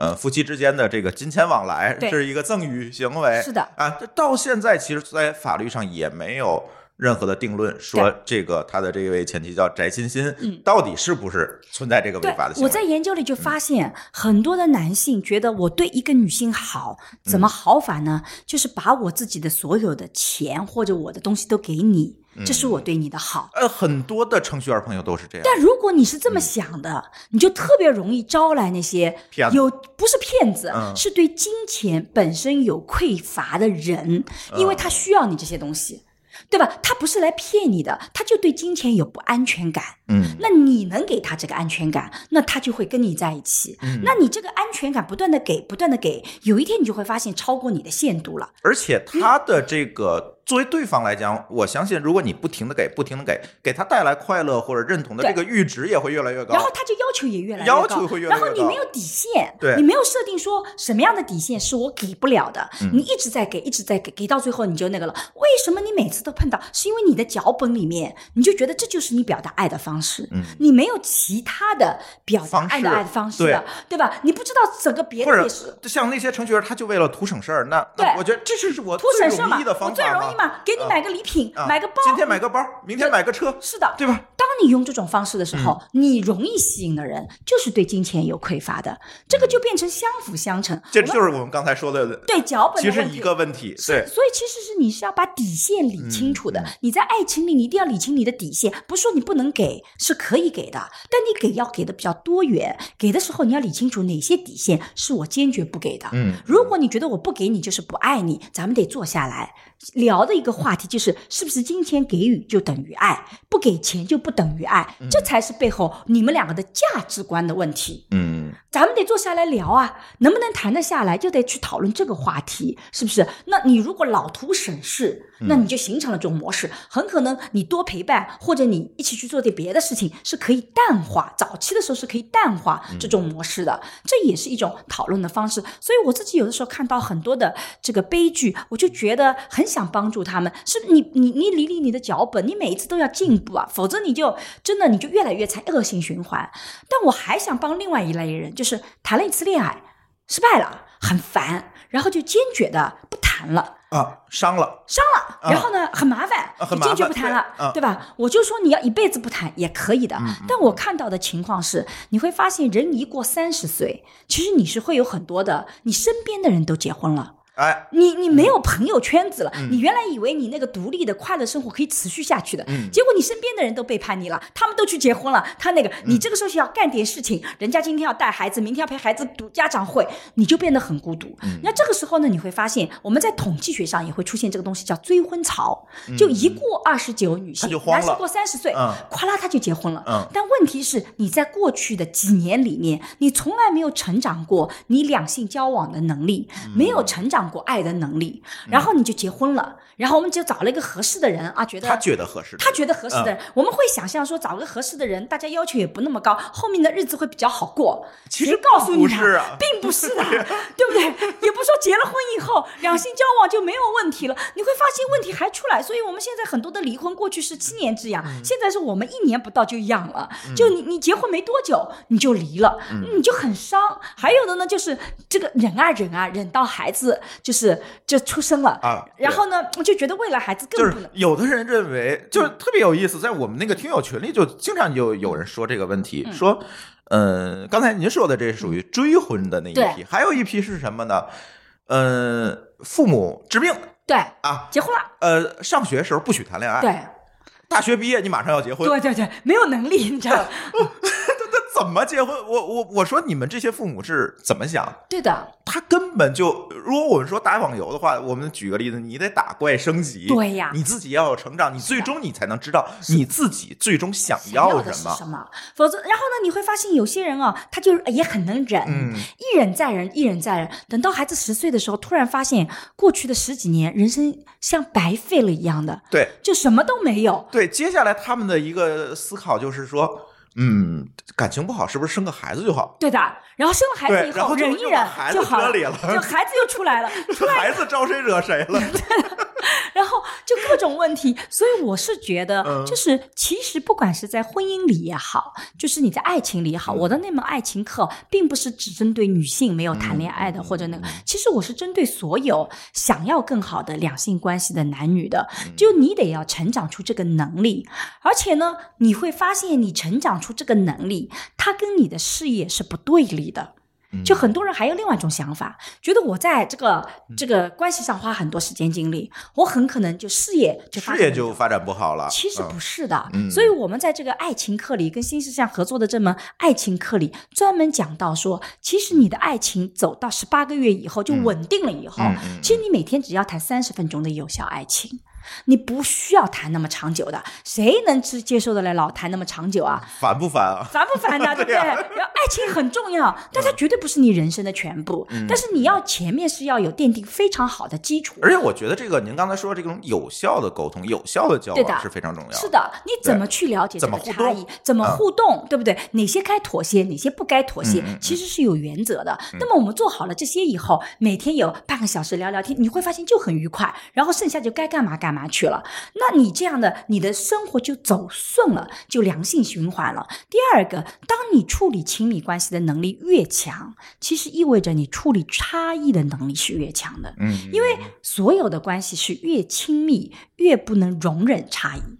Speaker 1: 呃夫妻之间的这个金钱往来，
Speaker 2: 对
Speaker 1: 是一个赠与行为，
Speaker 2: 是的
Speaker 1: 啊。这到现在，其实，在法律上也没有任何的定论，说这个他的这位前妻叫翟欣欣，
Speaker 2: 嗯
Speaker 1: 到底是不是存在这个违法的，行为？
Speaker 2: 我在研究里就发现，很多的男性觉得我对一个女性好，怎么好法呢？就是把我自己的所有的钱或者我的东西都给你，这是我对你的好。
Speaker 1: 呃，很多的程序员朋友都是这样。
Speaker 2: 但如果你是这么想的，你就特别容易招来那些有不是骗子，
Speaker 1: 嗯
Speaker 2: 是对金钱本身有匮乏的人，因为他需要你这些东西。对吧？他不是来骗你的，他就对金钱有不安全感。
Speaker 1: 嗯，
Speaker 2: 那你能给他这个安全感，那他就会跟你在一起。
Speaker 1: 嗯
Speaker 2: 那你这个安全感不断的给，不断的给，有一天你就会发现超过你的限度了。
Speaker 1: 而且他的这个作为对方来讲，我相信如果你不停的给，不停的给，给他带来快乐或者认同的这个阈值也会越来越高。
Speaker 2: 然后他就要求也越来越高
Speaker 1: 要
Speaker 2: 高，
Speaker 1: 求会越来越高
Speaker 2: 然后你没有底线，
Speaker 1: 对
Speaker 2: 你没有设定说什么样的底线是我给不了的，
Speaker 1: 嗯
Speaker 2: 你一直在给，一直在给，给到最后你就那个了。为什么你每次都碰到？是因为你的脚本里面你就觉得这就是你表达爱的方式，你没有其他的表达爱的爱的方式的，对吧？你不知道整个别的也是。
Speaker 1: 像那些程序员，他就为了图省事儿，那我觉得这是我
Speaker 2: 图省事嘛，
Speaker 1: 容易的方
Speaker 2: 我最
Speaker 1: 法
Speaker 2: 容易嘛，给你买个礼品，
Speaker 1: 啊
Speaker 2: 买个包，
Speaker 1: 今天买个包，明天买个车，
Speaker 2: 是的，
Speaker 1: 对吧？
Speaker 2: 当你用这种方式的时候，
Speaker 1: 嗯
Speaker 2: 你容易吸引的人就是对金钱有匮乏的，这个就变成相辅相成。
Speaker 1: 这就是我们刚才说的，
Speaker 2: 对脚本
Speaker 1: 其实一
Speaker 2: 的问题。
Speaker 1: 个问题，
Speaker 2: 是，
Speaker 1: 对，
Speaker 2: 所以其实是你是要把底线理清楚的。你在爱情里，你一定要理清你的底线，不是说你不能给，是可以给的，但你给要给的比较多元。给的时候，你要理清楚哪些底线是我坚决不给的。
Speaker 1: 嗯，
Speaker 2: 如果你觉得我不给你就是不爱你，咱们得坐下来聊的一个话题就是，是不是金钱给予就等于爱，不给钱就不等于爱，这才是背后你们两个的价值观的问题。
Speaker 1: 嗯，
Speaker 2: 咱们得坐下来聊啊，能不能谈得下来，就得去讨论这个话题，是不是？那你如果老图省事，那你就形成了这种模式，很可能你多陪伴，或者你一起去做点别的事情，是可以淡化。早期的时候是可以淡化这种模式的，这也是一种讨论的方式。所以我自己有的时候看到很多的这个悲剧，我就觉得很想帮助他们。是你你你理理你的脚本，你每一次都要进步啊，否则你就真的你就越来越踩恶性循环。但我还想帮另外一类人，就是谈了一次恋爱，失败了，很烦，然后就坚决的不谈了。
Speaker 1: 啊，伤了，
Speaker 2: 伤了，然后呢，很麻烦，
Speaker 1: 啊很
Speaker 2: 你坚决不谈了，
Speaker 1: 对啊
Speaker 2: 对吧？我就说你要一辈子不谈也可以的，
Speaker 1: 嗯
Speaker 2: 但我看到的情况是，你会发现人一过三十岁，其实你是会有很多的，你身边的人都结婚了。
Speaker 1: 哎，
Speaker 2: 你你没有朋友圈子了，
Speaker 1: 嗯。
Speaker 2: 你原来以为你那个独立的快乐生活可以持续下去的，
Speaker 1: 嗯。
Speaker 2: 结果你身边的人都背叛你了，他们都去结婚了，他那个你这个时候需要干点事情，人家今天要带孩子，明天要陪孩子读家长会，你就变得很孤独。
Speaker 1: 嗯。
Speaker 2: 那这个时候呢，你会发现我们在统计学上也会出现这个东西叫追婚潮，就一过二十九女性，男性过三十岁，
Speaker 1: 嗯。
Speaker 2: 咵啦他就结婚了。
Speaker 1: 嗯。
Speaker 2: 但问题是，你在过去的几年里面，你从来没有成长过你两性交往的能力，
Speaker 1: 嗯。
Speaker 2: 没有成长过爱的能力，然后你就结婚了，然后我们就找了一个合适的人啊，觉得
Speaker 1: 他觉得合适的，
Speaker 2: 他觉得合适的人，我们会想象说找个合适的人，大家要求也不那么高，后面的日子会比较好过。
Speaker 1: 其实
Speaker 2: 告诉你并不是的，对不对？也不是说结了婚以后两性交往就没有问题了，你会发现问题还出来。所以我们现在很多的离婚，过去是七年之痒，
Speaker 1: 嗯
Speaker 2: 现在是我们一年不到就痒了。就你你结婚没多久你就离了，
Speaker 1: 嗯
Speaker 2: 你就很伤。还有的呢，就是这个忍啊忍啊忍到孩子就是就出生了。
Speaker 1: 啊
Speaker 2: 然后呢就觉得未来孩子更不能。
Speaker 1: 是。有的人认为，就是特别有意思，在我们那个听友群里，就经常就有人说这个问题，说，嗯，刚才您说的这属于追婚的那一批
Speaker 2: 对，
Speaker 1: 还有一批是什么呢？呃，父母治病。
Speaker 2: 对，
Speaker 1: 啊，
Speaker 2: 结婚了，
Speaker 1: 呃，上学时候不许谈恋爱，
Speaker 2: 对。
Speaker 1: 大学毕业你马上要结婚，
Speaker 2: 对对对，没有能力，你知道
Speaker 1: 怎么结婚？我我我说你们这些父母是怎么想？
Speaker 2: 对的，
Speaker 1: 他根本就，如果我们说打网游的话，我们举个例子，你得打怪升级，
Speaker 2: 对呀
Speaker 1: 你自己要有成长，你最终你才能知道你自己最终想
Speaker 2: 想要的
Speaker 1: 什么。
Speaker 2: 是什么？否则，然后呢，你会发现有些人啊，他就也很能忍，
Speaker 1: 嗯
Speaker 2: 一忍再忍，一忍再忍，等到孩子十岁的时候，突然发现过去的十几年人生像白费了一样的，
Speaker 1: 对
Speaker 2: 就什么都没有。
Speaker 1: 对，接下来他们的一个思考就是说，嗯，感情不好，是不是生个孩子就好？
Speaker 2: 对的，然后生了孩子以
Speaker 1: 后
Speaker 2: 忍一忍就好
Speaker 1: 了
Speaker 2: 就孩子又出来了，
Speaker 1: 这孩子招谁惹谁了？
Speaker 2: 然后就各种问题，所以我是觉得
Speaker 1: 嗯，
Speaker 2: 就是其实不管是在婚姻里也好，就是你在爱情里也好，我的那门爱情课并不是只针对女性没有谈恋爱的或者那个，其实我是针对所有想要更好的两性关系的男女的，就你得要成长出这个能力，而且呢，你会发现你成长出这个能力，它跟你的事业是不对立的。就很多人还有另外一种想法，觉得我在这个这个关系上花很多时间精力，我很可能就事业就
Speaker 1: 事业就发展不好了。
Speaker 2: 其实
Speaker 1: 嗯。
Speaker 2: 不是的，
Speaker 1: 嗯。
Speaker 2: 所以我们在这个爱情课里跟新世相合作的这门爱情课里，专门讲到说，其实你的爱情走到十八个月以后就稳定了以后，其实你每天只要谈三十分钟的有效爱情。你不需要谈那么长久的，谁能接接受得了老谈那么长久啊？
Speaker 1: 烦不烦啊？
Speaker 2: 烦不烦的，对不对？然后 爱情很重要，但它绝对不是你人生的全部。但是你要前面是要有奠定非常好的基础。
Speaker 1: 而且我觉得这个您刚才说这种有效的沟通、有效的交往是非常重要的。
Speaker 2: 是的，你怎么去了解这个差异？怎么互动？对不对？哪些该妥协，哪些不该妥协其实是有原则的。那么我们做好了这些以后，每天有半个小时聊聊天，你会发现就很愉快。然后剩下就该干嘛干嘛去了。那你这样的，你的生活就走顺了，就良性循环了。第二个，当你处理亲密关系的能力越强，其实意味着你处理差异的能力是越强的。
Speaker 1: 嗯，
Speaker 2: 因为所有的关系是越亲密，越不能容忍差异。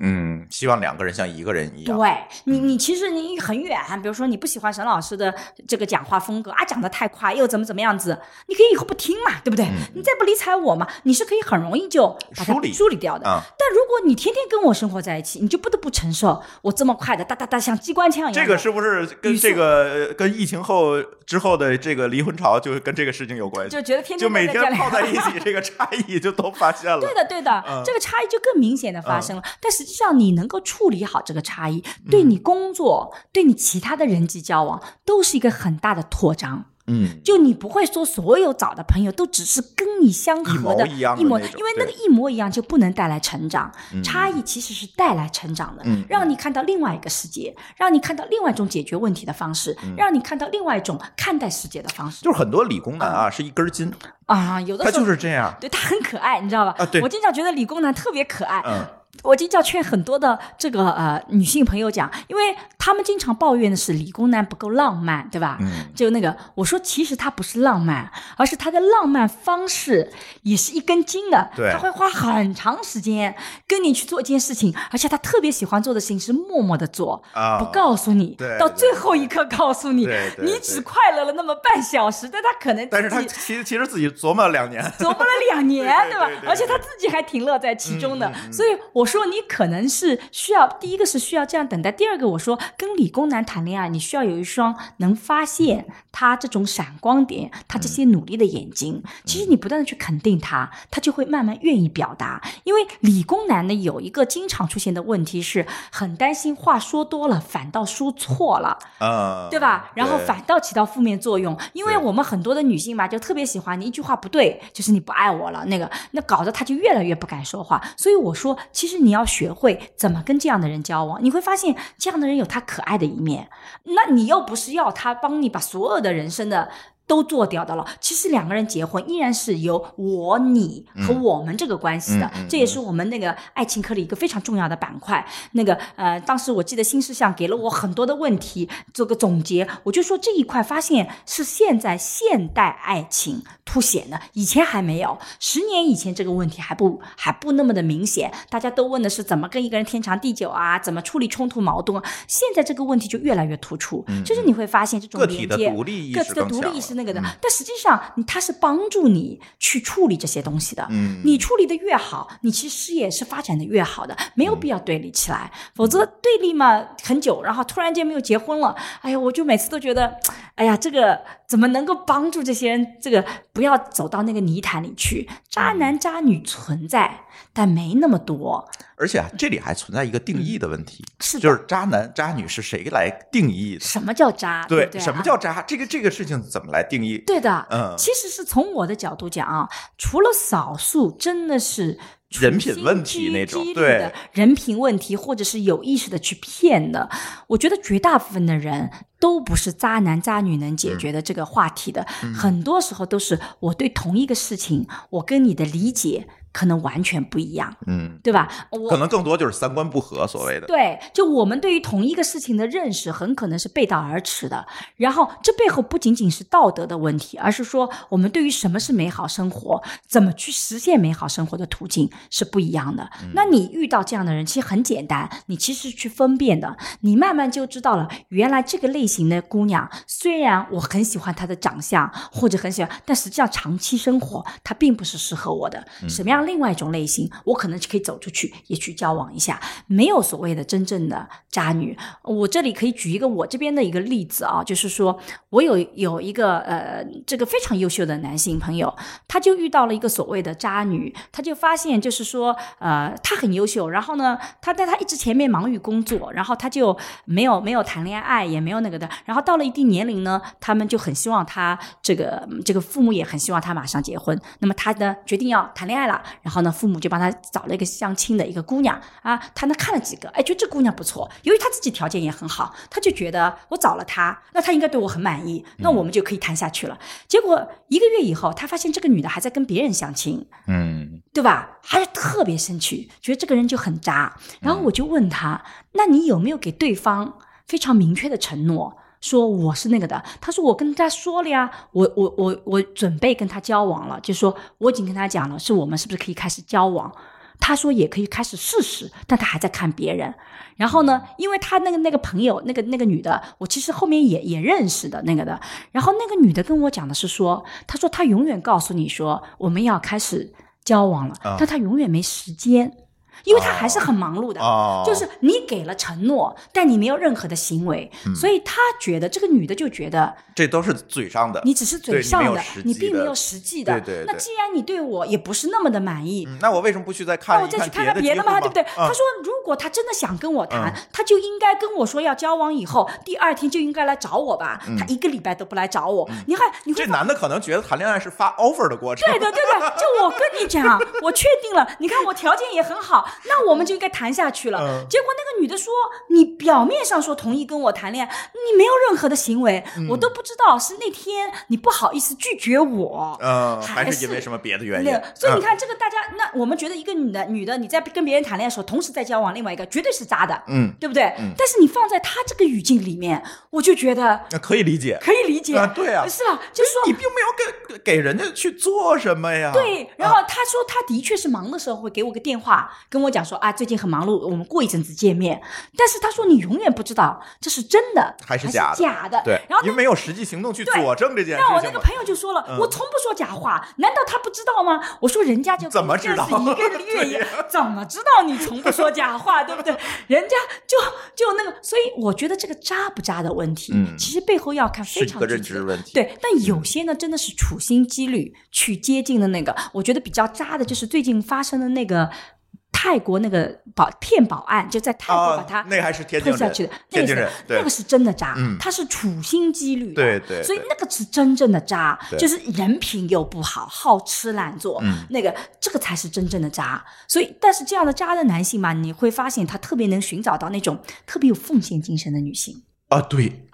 Speaker 1: 嗯，希望两个人像一个人一样。
Speaker 2: 对你，你其实你很远，比如说你不喜欢沈老师的这个讲话风格啊，讲的太快，又怎么怎么样子，你可以以后不听嘛，对不对？你再不理睬我嘛，你是可以很容易就把它
Speaker 1: 嗯梳理
Speaker 2: 梳理掉的。
Speaker 1: 啊
Speaker 2: 但如果你天天跟我生活在一起，你就不得不承受我这么快的哒哒哒像机关枪一样。
Speaker 1: 这个是不是跟这个跟疫情后之后的这个离婚潮就跟这个事情有关系？
Speaker 2: 就觉得天天
Speaker 1: 就每天泡在一起，这个差异就都发现了。
Speaker 2: 对的，对的，
Speaker 1: 嗯
Speaker 2: 这个差异就更明显的发生了。但实际上，你能够处理好这个差异，对
Speaker 1: 嗯
Speaker 2: 你工作、对你其他的人际交往，都是一个很大的扩张。
Speaker 1: 嗯，
Speaker 2: 就你不会说所有找的朋友都只是跟你相合的
Speaker 1: 一模一样的
Speaker 2: 模，因为那个一模一样就不能带来成长。
Speaker 1: 嗯
Speaker 2: 差异其实是带来成长的，
Speaker 1: 嗯
Speaker 2: 让你看到另外一个世界，让你看到另外一种解决问题的方式，
Speaker 1: 嗯
Speaker 2: 让你看到另外一种看待世界的方式
Speaker 1: 就是很多理工男啊是一根筋，
Speaker 2: 啊。有的
Speaker 1: 他
Speaker 2: 时候
Speaker 1: 就是这样。
Speaker 2: 对他很可爱，你知道吧？
Speaker 1: 啊对
Speaker 2: 我经常觉得理工男特别可爱。
Speaker 1: 嗯
Speaker 2: 我经常劝很多的这个呃女性朋友讲，因为他们经常抱怨的是理工男不够浪漫，对吧？
Speaker 1: 嗯
Speaker 2: 就那个我说，其实他不是浪漫，而是他的浪漫方式也是一根筋的。
Speaker 1: 对
Speaker 2: 他会花很长时间跟你去做一件事情，而且他特别喜欢做的事情是默默的做，
Speaker 1: 啊
Speaker 2: 不告诉你
Speaker 1: 对，
Speaker 2: 到最后一刻告诉你你只快乐了那么半小时，但他可能
Speaker 1: 但是他其实其实自己琢磨了两年。
Speaker 2: 琢磨了两年，
Speaker 1: 对对
Speaker 2: 吧？而且他自己还挺乐在其中的
Speaker 1: 嗯嗯，嗯
Speaker 2: 所以我说你可能是需要第一个是需要这样等待，第二个我说跟理工男谈恋爱，你需要有一双能发现他这种闪光点，他这些努力的眼睛。其实你不断的去肯定他，他就会慢慢愿意表达。因为理工男呢有一个经常出现的问题是，很担心话说多了反倒说错了。
Speaker 1: 嗯，
Speaker 2: 对吧？然后反倒起到负面作用，因为我们很多的女性嘛，就特别喜欢你一句话不对，就是你不爱我了，那个那搞得他就越来越不敢说话。所以我说，其实你要学会怎么跟这样的人交往，你会发现这样的人有他可爱的一面。那你又不是要他帮你把所有的人生的。都做掉的了。其实两个人结婚依然是由我、你和我们这个关系的，这也是我们那个爱情课里一个非常重要的板块。那个呃，当时我记得新事项给了我很多的问题做个总结，我就说这一块发现是现在现代爱情凸显的，以前还没有。十年以前这个问题还不还不那么的明显，大家都问的是怎么跟一个人天长地久啊，怎么处理冲突矛盾啊。现在这个问题就越来越突出，就是你会发现这种
Speaker 1: 嗯个体的
Speaker 2: 连接
Speaker 1: 独立意
Speaker 2: 各自的独立意识那个的，
Speaker 1: 嗯。
Speaker 2: 但实际上你它是帮助你去处理这些东西的。
Speaker 1: 嗯。
Speaker 2: 你处理的越好，你其实事业是发展的越好的，没有必要对立起来，否
Speaker 1: 嗯
Speaker 2: 则对立嘛很久，然后突然间没有结婚了，哎呀，我就每次都觉得，哎呀，这个怎么能够帮助这些人，这个不要走到那个泥潭里去？渣男渣女存在，但没那么多。
Speaker 1: 而且啊，这里还存在一个定义的问题，
Speaker 2: 是
Speaker 1: 就是渣男渣女是谁来定义的？
Speaker 2: 什么叫渣？对
Speaker 1: 什么叫渣？这个这个事情怎么来定义？
Speaker 2: 对的，
Speaker 1: 嗯
Speaker 2: 其实是从我的角度讲啊，除了少数真的是
Speaker 1: 人品问题那种对
Speaker 2: 的人品问题，或者是有意识的去骗的，我觉得绝大部分的人都不是渣男渣女能解决的这个话题的，
Speaker 1: 嗯
Speaker 2: 很多时候都是我对同一个事情，我跟你的理解可能完全不一样，
Speaker 1: 嗯，
Speaker 2: 对吧？我
Speaker 1: 可能更多就是三观不合，所谓的。
Speaker 2: 对，就我们对于同一个事情的认识很可能是背道而驰的。然后这背后不仅仅是道德的问题，而是说我们对于什么是美好生活，怎么去实现美好生活的途径是不一样的。那你遇到这样的人，其实很简单，你其实去分辨的，你慢慢就知道了，原来这个类型的姑娘，虽然我很喜欢她的长相或者很喜欢，但实际上长期生活她并不是适合我的。什么样另外一种类型，我可能就可以走出去，也去交往一下，没有所谓的真正的渣女。我这里可以举一个我这边的一个例子啊，就是说我有有一个呃，这个非常优秀的男性朋友，他就遇到了一个所谓的渣女，他就发现就是说呃，他很优秀，然后呢，他在他一直前面忙于工作，然后他就没有没有谈恋爱，也没有那个的，然后到了一定年龄呢，他们就很希望他这个这个父母也很希望他马上结婚，那么他呢决定要谈恋爱了，然后呢，父母就帮他找了一个相亲的一个姑娘啊，他呢看了几个，哎，觉得这姑娘不错，由于他自己条件也很好，他就觉得我找了她，那她应该对我很满意，那我们就可以谈下去了。结果一个月以后，他发现这个女的还在跟别人相亲，
Speaker 1: 嗯
Speaker 2: 对吧？还是特别生气，觉得这个人就很渣。然后我就问他：“那你有没有给对方非常明确的承诺，说我是那个的？”他说：“我跟他说了呀，我我我我准备跟他交往了，就说我已经跟他讲了，是我们是不是可以开始交往？”他说也可以开始试试，但他还在看别人。然后呢，因为他那个那个朋友，那个那个女的，我其实后面也也认识的那个的。然后那个女的跟我讲的是说，她说她永远告诉你说我们要开始交往了，
Speaker 1: 啊
Speaker 2: 但她永远没时间，因为他还是很忙碌的。
Speaker 1: 哦，
Speaker 2: 就是你给了承诺，但你没有任何的行为，
Speaker 1: 嗯
Speaker 2: 所以他觉得这个女的就觉得
Speaker 1: 这都是嘴上的。
Speaker 2: 你只是嘴上的
Speaker 1: 你
Speaker 2: 并没有实际的。
Speaker 1: 对对对
Speaker 2: 那既然你对我也不是那么的满意，
Speaker 1: 嗯那我为什么不去再
Speaker 2: 看
Speaker 1: 看那
Speaker 2: 我再去看
Speaker 1: 看
Speaker 2: 别的嘛，对不对？
Speaker 1: 啊
Speaker 2: 他说，如果他真的想跟我谈，
Speaker 1: 嗯
Speaker 2: 他就应该跟我说要交往以后，第二天就应该来找我吧。他一个礼拜都不来找我，你看，
Speaker 1: 这男的可能觉得谈恋爱是发 offer 的过程。
Speaker 2: 对的，对的，就我跟你讲，我确定了，你看我条件也很好，那我们就应该谈下去了。
Speaker 1: 嗯
Speaker 2: 结果那个女的说，你表面上说同意跟我谈恋爱，你没有任何的行为，
Speaker 1: 嗯
Speaker 2: 我都不知道是那天你不好意思拒绝我。
Speaker 1: 嗯，
Speaker 2: 还
Speaker 1: 还是因为什么别的原因
Speaker 2: 那个，？所以你
Speaker 1: 嗯，
Speaker 2: 看，这个大家，那我们觉得一个女的，女的你在跟别人谈恋爱的时候，同时在交往另外一个，绝对是渣的，
Speaker 1: 嗯，
Speaker 2: 对不对？但是你放在她这个语境里面，我就觉得
Speaker 1: 那可以理解。
Speaker 2: 可以理解，
Speaker 1: 啊对啊
Speaker 2: 是吧？就是说
Speaker 1: 你并没有给给人家去做什么呀？
Speaker 2: 对，然
Speaker 1: 啊
Speaker 2: 后他说他的确是忙的时候会给我个电话，跟我讲说啊，最近很忙碌，我们过一阵子见面。但是他说你永远不知道这是真的
Speaker 1: 还是假的
Speaker 2: 假的。
Speaker 1: 对，
Speaker 2: 然后
Speaker 1: 因为没有实际行动去
Speaker 2: 对
Speaker 1: 佐证这件事
Speaker 2: 那我那个。朋友就说了，我从不说假话，难道他不知道吗？我说人家就
Speaker 1: 怎么知道
Speaker 2: 跟你认识一个月也 怎么知道你从不说假话，对不对？人家就就那个，所以我觉得这个渣不渣的问题，
Speaker 1: 嗯
Speaker 2: 其实背后要看非常具体的
Speaker 1: 知问题。
Speaker 2: 对，但有些呢，真的是处心积虑去接近的那个。我觉得比较渣的，就是最近发生的那个泰国那个保骗保案，就在泰国把他
Speaker 1: 啊，那个还是天津人，
Speaker 2: 推下去的，那个是
Speaker 1: 天津人，对。
Speaker 2: 那个是真的渣
Speaker 1: 嗯，
Speaker 2: 他是处心积虑的，
Speaker 1: 对对对。
Speaker 2: 所以那个是真正的渣，就是人品又不好，好吃懒做，
Speaker 1: 嗯。
Speaker 2: 那个这个才是真正的渣。所以，但是这样的渣的男性嘛，你会发现他特别能寻找到那种特别有奉献精神的女性，
Speaker 1: 啊，对，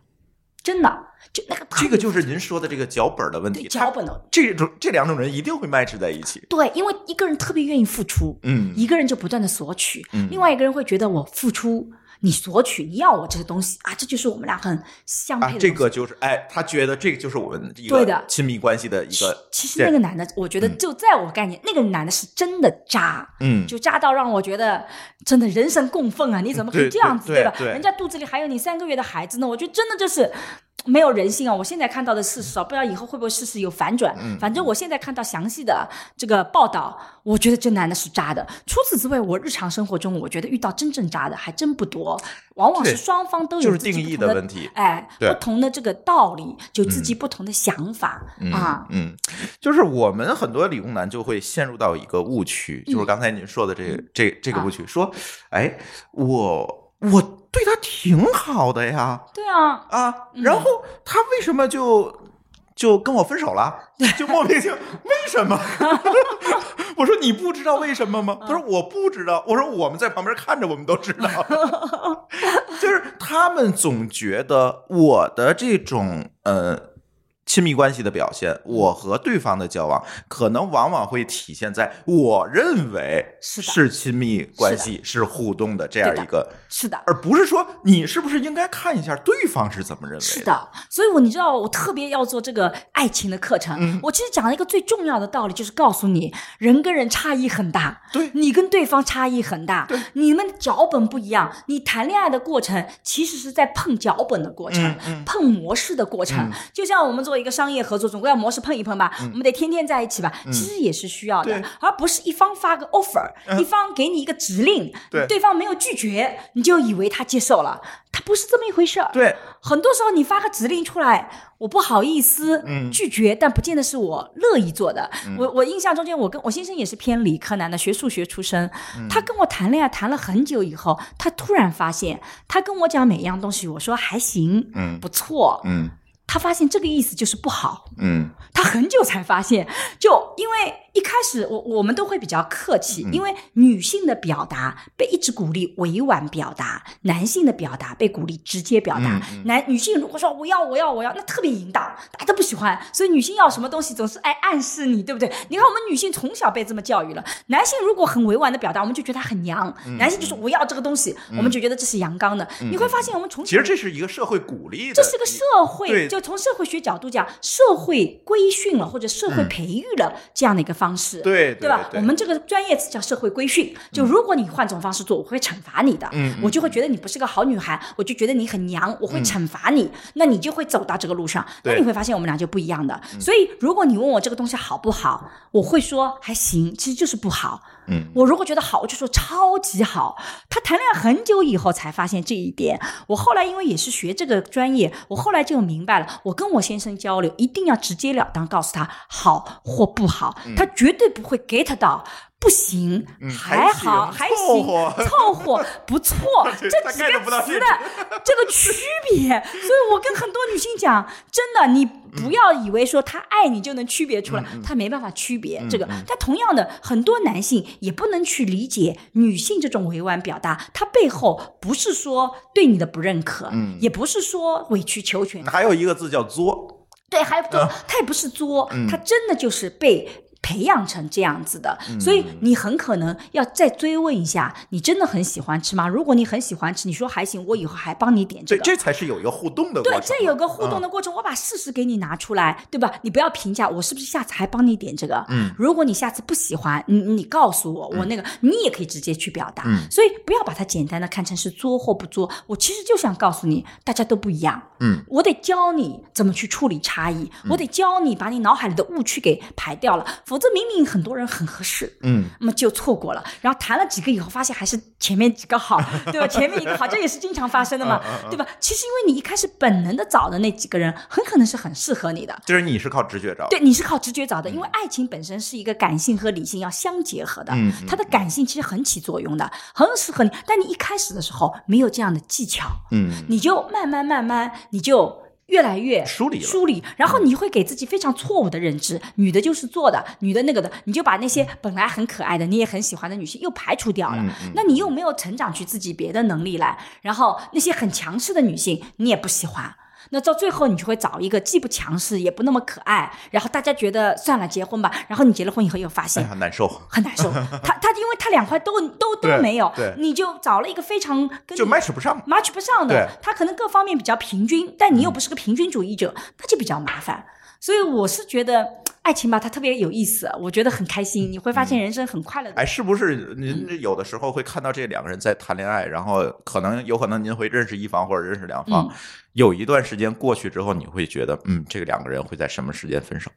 Speaker 2: 真的，就那个
Speaker 1: 这个就是您说的这个脚本的问题。
Speaker 2: 脚本的。
Speaker 1: 这种这两种人一定会 match 在一起。
Speaker 2: 对，因为一个人特别愿意付出，
Speaker 1: 嗯
Speaker 2: 一个人就不断的索取，
Speaker 1: 嗯
Speaker 2: 另外一个人会觉得我付出，你索取，你要我这个东西啊，这就是我们俩很相配的，
Speaker 1: 啊这。个就是哎，他觉得这个就是我们一
Speaker 2: 对的
Speaker 1: 个亲密关系的一个。
Speaker 2: 其实那个男的，我觉得就在我概念，那个男的是真的渣，
Speaker 1: 嗯，
Speaker 2: 就渣到让我觉得真的人神共愤啊！你怎么可以这样子，吧？
Speaker 1: 对对
Speaker 2: 人家肚子里还有你三个月的孩子呢，我觉得真的就是。没有人性啊！我现在看到的事实啊，不知道以后会不会事实有反转。
Speaker 1: 嗯
Speaker 2: 反正我现在看到详细的这个报道，我觉得这男的是渣的。除此之外，我日常生活中我觉得遇到真正渣的还真不多，往往是双方都有
Speaker 1: 就是定义的问题
Speaker 2: 哎，
Speaker 1: 对
Speaker 2: 不同的这个道理，就自己不同的想法、啊。
Speaker 1: 嗯，就是我们很多理工男就会陷入到一个误区，就是
Speaker 2: 嗯
Speaker 1: 刚才您说的这个这这个
Speaker 2: 啊
Speaker 1: 误区，说，哎，我我对他挺好的呀，
Speaker 2: 对啊，
Speaker 1: 啊，然后他为什么就就跟我分手了？就莫名其妙，为什么？我说你不知道为什么吗？他说我不知道。我说我们在旁边看着，我们都知道。就是他们总觉得我的这种呃亲密关系的表现，我和对方的交往，可能往往会体现在我认为
Speaker 2: 是
Speaker 1: 是亲密关系、是互动的这样一个，
Speaker 2: 是的，
Speaker 1: 而不是说你是不是应该看一下对方是怎么认为
Speaker 2: 是的，所以我你知道，我特别要做这个爱情的课程。
Speaker 1: 嗯
Speaker 2: 我其实讲了一个最重要的道理，就是告诉你，人跟人差异很大，
Speaker 1: 对
Speaker 2: 你跟对方差异很大，
Speaker 1: 对
Speaker 2: 你们脚本不一样。你谈恋爱的过程，其实是在碰脚本的过程，
Speaker 1: 嗯嗯
Speaker 2: 碰模式的过程。就像我们作为做一个商业合作，总归要模式碰一碰吧，我们得天天在一起吧，其实也是需要的。而不是一方发个 offer，一方给你一个指令，
Speaker 1: 对。
Speaker 2: 对方没有拒绝，你就以为他接受了，他不是这么一回事儿。
Speaker 1: 对，
Speaker 2: 很多时候你发个指令出来，我不好意思
Speaker 1: 嗯。
Speaker 2: 拒绝，但不见得是我乐意做的。我我印象中间，我跟我先生也是偏理科男的，学数学出身。
Speaker 1: 嗯。
Speaker 2: 他跟我谈恋爱谈了很久以后，他突然发现，他跟我讲每一样东西，我说还行，
Speaker 1: 嗯。
Speaker 2: 不错。
Speaker 1: 嗯
Speaker 2: 他发现这个意思就是不好。
Speaker 1: 嗯
Speaker 2: 他很久才发现，就因为一开始我我们都会比较客气，
Speaker 1: 嗯
Speaker 2: 因为女性的表达被一直鼓励委婉表达，男性的表达被鼓励直接表达。
Speaker 1: 嗯
Speaker 2: 男女性如果说我要我要我要，那特别淫荡，大家都不喜欢。所以女性要什么东西总是爱暗示你，对不对？你看我们女性从小被这么教育了，男性如果很委婉的表达，我们就觉得他很娘；
Speaker 1: 嗯
Speaker 2: 男性就说我要这个东西，我们就觉得这是阳刚的。你会发现我们从小
Speaker 1: 其实这是一个社会鼓励的，
Speaker 2: 这是个社会，
Speaker 1: 对
Speaker 2: 就从社会学角度讲，社会规训了或者社会培育了这样的一个方式，
Speaker 1: 对
Speaker 2: 对吧？我们这个专业词叫社会规训。就如果你换种方式做，我会惩罚你的，
Speaker 1: 嗯嗯
Speaker 2: 我就会觉得你不是个好女孩，我就觉得你很娘，我会惩罚你，那你就会走到这个路上。那你会发现我们俩就不一样的。所以如果你问我这个东西好不好，我会说还行，其实就是不好。
Speaker 1: 嗯
Speaker 2: 我如果觉得好，我就说超级好。他谈恋爱很久以后才发现这一点。我后来因为也是学这个专业，我后来就明白了，我跟我先生交流一定要直截了当告诉他好或不好，他绝对不会 get 到。不行，
Speaker 1: 嗯
Speaker 2: 还好，
Speaker 1: 还
Speaker 2: 还行，
Speaker 1: 凑合。
Speaker 2: 不错，这几个词的 这个区别。所以我跟很多女性讲，真的，你不要以为说他爱你就能区别出来，他没办法区别这个。但同样的，很多男性也不能去理解女性这种委婉表达，它背后不是说对你的不认可，
Speaker 1: 嗯。
Speaker 2: 也不是说委曲求全，
Speaker 1: 还有一个字叫作，
Speaker 2: 对，还有作，
Speaker 1: 啊。
Speaker 2: 他也不是作，
Speaker 1: 嗯。
Speaker 2: 他真的就是被。培养成这样子的，
Speaker 1: 嗯
Speaker 2: 所以你很可能要再追问一下，你真的很喜欢吃吗？如果你很喜欢吃，你说还行，我以后还帮你点这
Speaker 1: 对，
Speaker 2: 个。
Speaker 1: 这才是有一个互动的过程对，
Speaker 2: 这有个互动
Speaker 1: 嗯
Speaker 2: 的过程，我把事实给你拿出来，对吧？你不要评价我是不是下次还帮你点这个。
Speaker 1: 嗯，
Speaker 2: 如果你下次不喜欢，你你告诉我，我那个你也可以直接去表达。
Speaker 1: 嗯
Speaker 2: 所以不要把它简单的看成是作或不作。我其实就想告诉你，大家都不一样。
Speaker 1: 嗯，
Speaker 2: 我得教你怎么去处理差异，我得教你把你脑海里的误区给排掉了，否则明明很多人很合适，
Speaker 1: 嗯
Speaker 2: 那么就错过了。然后谈了几个以后，发现还是前面几个好，对吧？前面一个好，这也是经常发生的嘛，对吧？其实因为你一开始本能的找的那几个人，很可能是很适合你的。
Speaker 1: 就是你是靠直觉找，
Speaker 2: 对，你是靠直觉找的，因为爱情本身是一个感性和理性要相结合的，
Speaker 1: 嗯嗯
Speaker 2: 它的感性其实很起作用的，很适合你。但你一开始的时候没有这样的技巧，
Speaker 1: 嗯
Speaker 2: 你就慢慢慢慢，你就越来越
Speaker 1: 梳理
Speaker 2: 梳理，然后你会给自己非常错误的认知，女的就是做的，女的那个的，你就把那些本来很可爱的、你也很喜欢的女性又排除掉了。那你又没有成长出自己别的能力来，然后那些很强势的女性你也不喜欢。那到最后，你就会找一个既不强势也不那么可爱，然后大家觉得算了，结婚吧。然后你结了婚以后又发
Speaker 1: 哎
Speaker 2: 现
Speaker 1: 很难受，
Speaker 2: 很难受，他他因为他两块都都都没有，你就找了一个非常跟
Speaker 1: 就 match 不上
Speaker 2: ，match 不上的，他可能各方面比较平均，但你又不是个平均主义者，那就比较麻烦。所以我是觉得爱情吧，它特别有意思，我觉得很开心，你会发现人生很快乐嗯。
Speaker 1: 哎，是不是您有的时候会看到这两个人在谈恋爱，然后可能有可能您会认识一方或者认识两方，
Speaker 2: 嗯
Speaker 1: 有一段时间过去之后，你会觉得，嗯，这个两个人会在什么时间分手？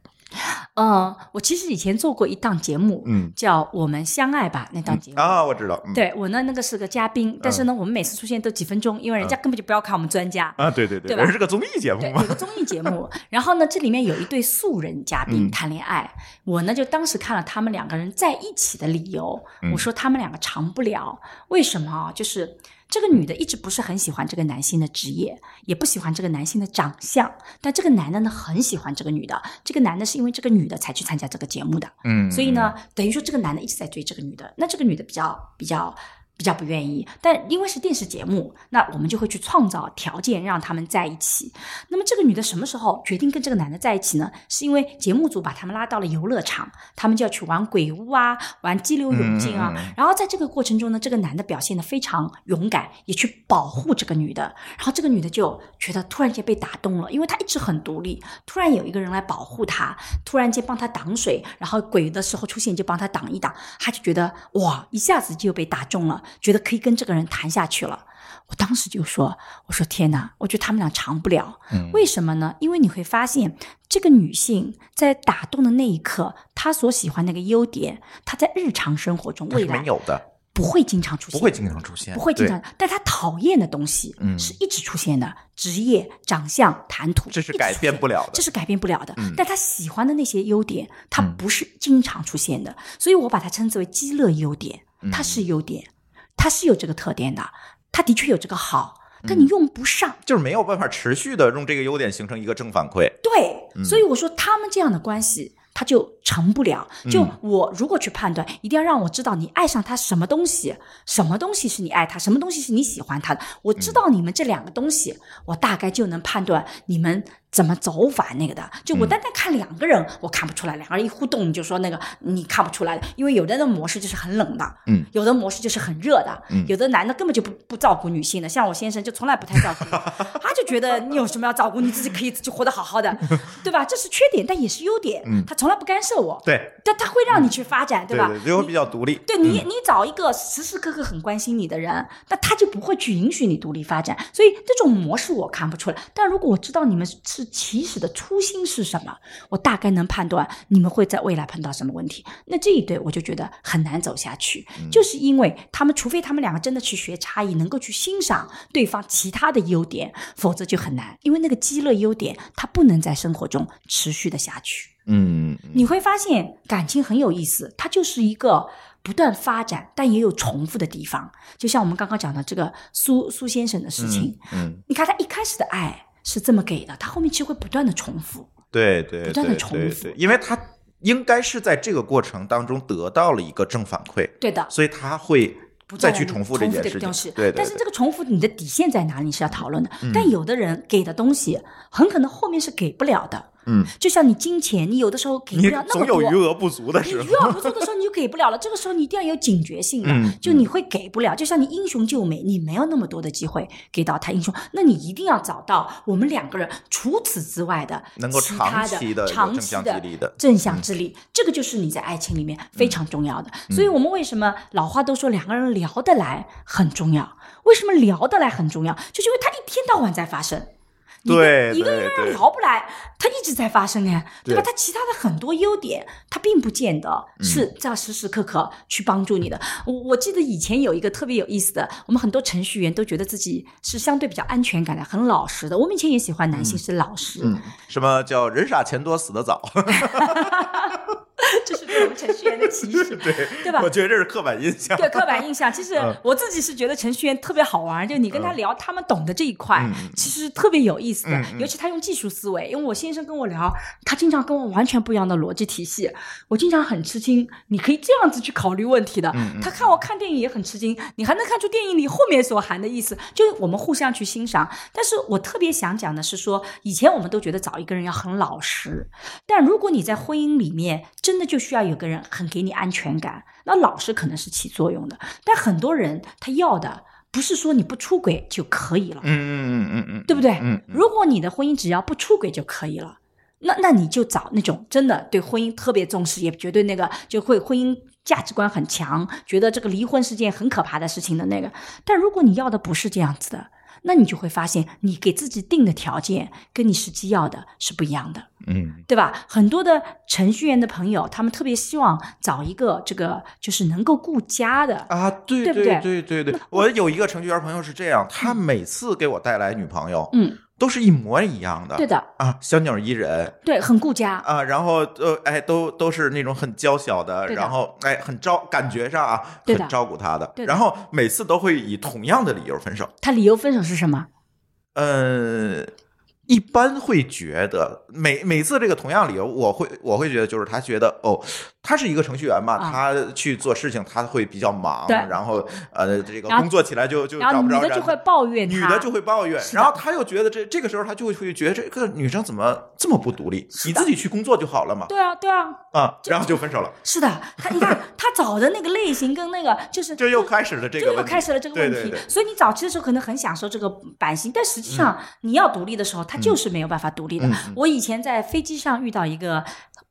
Speaker 2: 嗯，我其实以前做过一档节目，
Speaker 1: 嗯
Speaker 2: 叫《我们相爱吧》那档节目。
Speaker 1: 啊，我知道，嗯
Speaker 2: 对我呢，那个是个嘉宾，但是呢，我们每次出现都几分钟，因为人家根本就不要看我们专家。
Speaker 1: 啊，对对
Speaker 2: 对吧
Speaker 1: 是个综艺节目，嘛
Speaker 2: 有，个综艺节目，然后呢，这里面有一对素人嘉宾
Speaker 1: 嗯
Speaker 2: 谈恋爱，我呢就当时看了他们两个人在一起的理由，
Speaker 1: 嗯
Speaker 2: 我说他们两个长不了，为什么啊？就是。这个女的一直不是很喜欢这个男性的职业，也不喜欢这个男性的长相，但这个男的呢很喜欢这个女的。这个男的是因为这个女的才去参加这个节目的，
Speaker 1: 嗯，
Speaker 2: 所以呢，等于说这个男的一直在追这个女的，那这个女的比较比较比较不愿意，但因为是电视节目，那我们就会去创造条件让他们在一起。那么这个女的什么时候决定跟这个男的在一起呢？是因为节目组把他们拉到了游乐场，他们就要去玩鬼屋啊，玩激流勇进啊。然后在这个过程中呢，这个男的表现的非常勇敢，也去保护这个女的。然后这个女的就觉得突然间被打动了，因为她一直很独立，突然有一个人来保护她，突然间帮她挡水，然后鬼的时候出现就帮她挡一挡，她就觉得哇，一下子就被打中了，觉得可以跟这个人谈下去了。我当时就说：“我说天哪，我觉得他们俩长不了。
Speaker 1: 嗯。
Speaker 2: 为什么呢？因为你会发现，这个女性在打动的那一刻，她所喜欢那个优点，她在日常生活中未来
Speaker 1: 没有的，
Speaker 2: 不会经常出现，
Speaker 1: 不会经常出现，
Speaker 2: 不会经常，但她讨厌的东西
Speaker 1: 嗯。
Speaker 2: 是一直出现的，职业、长相、谈吐，
Speaker 1: 这是改变不了的。
Speaker 2: 这是改变不了的。
Speaker 1: 嗯。
Speaker 2: 但她喜欢的那些优点，她
Speaker 1: 嗯。
Speaker 2: 不是经常出现的，所以我把它称之为基乐优点，
Speaker 1: 嗯。
Speaker 2: 它是优点，它是有这个特点的，它的确有这个好，但
Speaker 1: 嗯
Speaker 2: 你用不上。
Speaker 1: 就是没有办法持续的用这个优点形成一个正反馈。
Speaker 2: 对，
Speaker 1: 嗯
Speaker 2: 所以我说他们这样的关系。他就成不了。就
Speaker 1: 嗯
Speaker 2: 我如果去判断，一定要让我知道你爱上他什么东西，什么东西是你爱他，什么东西是你喜欢他的。我知道你们这两个东西，我大概就能判断你们怎么走法那个的。就我
Speaker 1: 嗯
Speaker 2: 单单看两个人，我看不出来。两个人一互动，你就说那个你看不出来的，因为有的人的模式就是很冷的，
Speaker 1: 嗯，
Speaker 2: 有的模式就是很热的，
Speaker 1: 嗯
Speaker 2: 有的男的根本就不不照顾女性的，像我先生就从来不太照顾你，他就觉得你有什么要照顾，你自己可以自己活得好好的，对吧？这是缺点，但也是优点，
Speaker 1: 嗯
Speaker 2: 他从来不干涉我，
Speaker 1: 对
Speaker 2: 但他会让你去发展，吧？
Speaker 1: 对对，就会比较独立。
Speaker 2: 对你，
Speaker 1: 嗯
Speaker 2: 你找一个时时刻刻很关心你的人，那他就不会去允许你独立发展。所以这种模式我看不出来。但如果我知道你们是起始的初心是什么，我大概能判断你们会在未来碰到什么问题。那这一对我就觉得很难走下去，就是因为他们除非他们两个真的去学差异，能够去欣赏对方其他的优点，否则就很难。因为那个积乐优点，它不能在生活中持续的下去。
Speaker 1: 嗯，
Speaker 2: 你会发现感情很有意思，它就是一个不断发展，但也有重复的地方。就像我们刚刚讲的这个苏苏先生的事情，
Speaker 1: 嗯，
Speaker 2: 你看他一开始的爱是这么给的，他后面其实会不断的重复。
Speaker 1: 对对，
Speaker 2: 不断地
Speaker 1: 对对
Speaker 2: 重复
Speaker 1: 对因为他应该是在这个过程当中得到了一个正反馈，
Speaker 2: 对的，
Speaker 1: 所以他会
Speaker 2: 不
Speaker 1: 再去重复这件事情。对对，
Speaker 2: 但是这个重复，你的底线在哪里？是要讨论的。
Speaker 1: 嗯
Speaker 2: 但有的人给的东西，很可能后面是给不了的。
Speaker 1: 嗯，
Speaker 2: 就像你金钱，你有的时候给不
Speaker 1: 你
Speaker 2: 了那么多。
Speaker 1: 总有余额不足的
Speaker 2: 你
Speaker 1: 时候
Speaker 2: 余。额不足的时候，你就给不了了。这个时候你一定要有警觉性的，
Speaker 1: 嗯
Speaker 2: 就你会给不了。就像你英雄救美，你没有那么多的机会给到他英雄，那你一定要找到我们两个人除此之外的
Speaker 1: 能够
Speaker 2: 其他
Speaker 1: 长期的
Speaker 2: 长期的正向之力，这个就是你在爱情里面非常重要的。
Speaker 1: 嗯
Speaker 2: 所以我们为什么老话都说两个人聊得来很重要？为什么聊得来很重要？就是因为他一天到晚在发生。你
Speaker 1: 对
Speaker 2: 跟一个
Speaker 1: 对
Speaker 2: 人
Speaker 1: 对
Speaker 2: 聊不来，他一直在发生哎，对吧？
Speaker 1: 对
Speaker 2: 他其他的很多优点，他并不见得
Speaker 1: 嗯
Speaker 2: 是在时时刻刻去帮助你的。我我记得以前有一个特别有意思的，我们很多程序员都觉得自己是相对比较安全感的、很老实的。我们以前也喜欢男性是老实，
Speaker 1: 嗯，什么叫人傻钱多死得早？
Speaker 2: 这是对我们程序员的歧视，
Speaker 1: 对
Speaker 2: 对吧
Speaker 1: 我觉得这是刻板印象。
Speaker 2: 对刻板印象，其实
Speaker 1: 嗯
Speaker 2: 我自己是觉得程序员特别好玩，就你跟他聊，他们懂得这一块
Speaker 1: 嗯，
Speaker 2: 其实特别有意思的
Speaker 1: 嗯。嗯
Speaker 2: 尤其他用技术思维，因为我先生跟我聊，他经常跟我完全不一样的逻辑体系，我经常很吃惊。你可以这样子去考虑问题的。他看我看电影也很吃惊，你还能看出电影里后面所含的意思，就是我们互相去欣赏。但是我特别想讲的是说，以前我们都觉得找一个人要很老实，但如果你在婚姻里面真的就需要有个人很给你安全感，那老实可能是起作用的。但很多人他要的不是说你不出轨就可以了，
Speaker 1: 嗯嗯嗯嗯嗯，
Speaker 2: 对不对？
Speaker 1: 嗯嗯
Speaker 2: 如果你的婚姻只要不出轨就可以了，那那你就找那种真的对婚姻特别重视，也绝对那个就会婚姻价值观很强，觉得这个离婚是件很可怕的事情的那个。但如果你要的不是这样子的，那你就会发现，你给自己定的条件跟你实际要的是不一样的。
Speaker 1: 嗯
Speaker 2: 对吧？很多的程序员的朋友，他们特别希望找一个这个就是能够顾家的，
Speaker 1: 啊，对
Speaker 2: 对
Speaker 1: 对
Speaker 2: 对
Speaker 1: 对我有一个程序员朋友是这样，他每次给我带来女朋友，
Speaker 2: 嗯，
Speaker 1: 都是一模一样的，
Speaker 2: 对的，
Speaker 1: 啊，小鸟依人
Speaker 2: 对，很顾家，
Speaker 1: 啊，然后呃，哎，都都是那种很娇小的，
Speaker 2: 的。
Speaker 1: 然后哎，很照感觉上啊，很照顾他的，然后每次都会以同样的理由分手，
Speaker 2: 他理由分手是什么？
Speaker 1: 呃。一般会觉得每每次这个同样理由，我会我会觉得就是他觉得哦，他是一个程序员嘛，
Speaker 2: 啊。
Speaker 1: 他去做事情他会比较忙，
Speaker 2: 对。
Speaker 1: 然后呃这个工作起来就就找不着人
Speaker 2: 女的就会抱怨，
Speaker 1: 女的就会抱怨，然后他又觉得这这个时候他就会会觉得这个女生怎么这么不独立？你自己去工作就好了嘛，
Speaker 2: 对啊，对啊，
Speaker 1: 啊，然后就分手了，
Speaker 2: 是的，他你看他找的那个类型跟那个就是
Speaker 1: 这又开始了这个问题，
Speaker 2: 就又开始了这个问题。
Speaker 1: 对对对。
Speaker 2: 所以你早期的时候可能很享受这个版型，但实际上你要独立的时候，他就是没有办法独立的。
Speaker 1: 嗯
Speaker 2: 我以前在飞机上遇到一个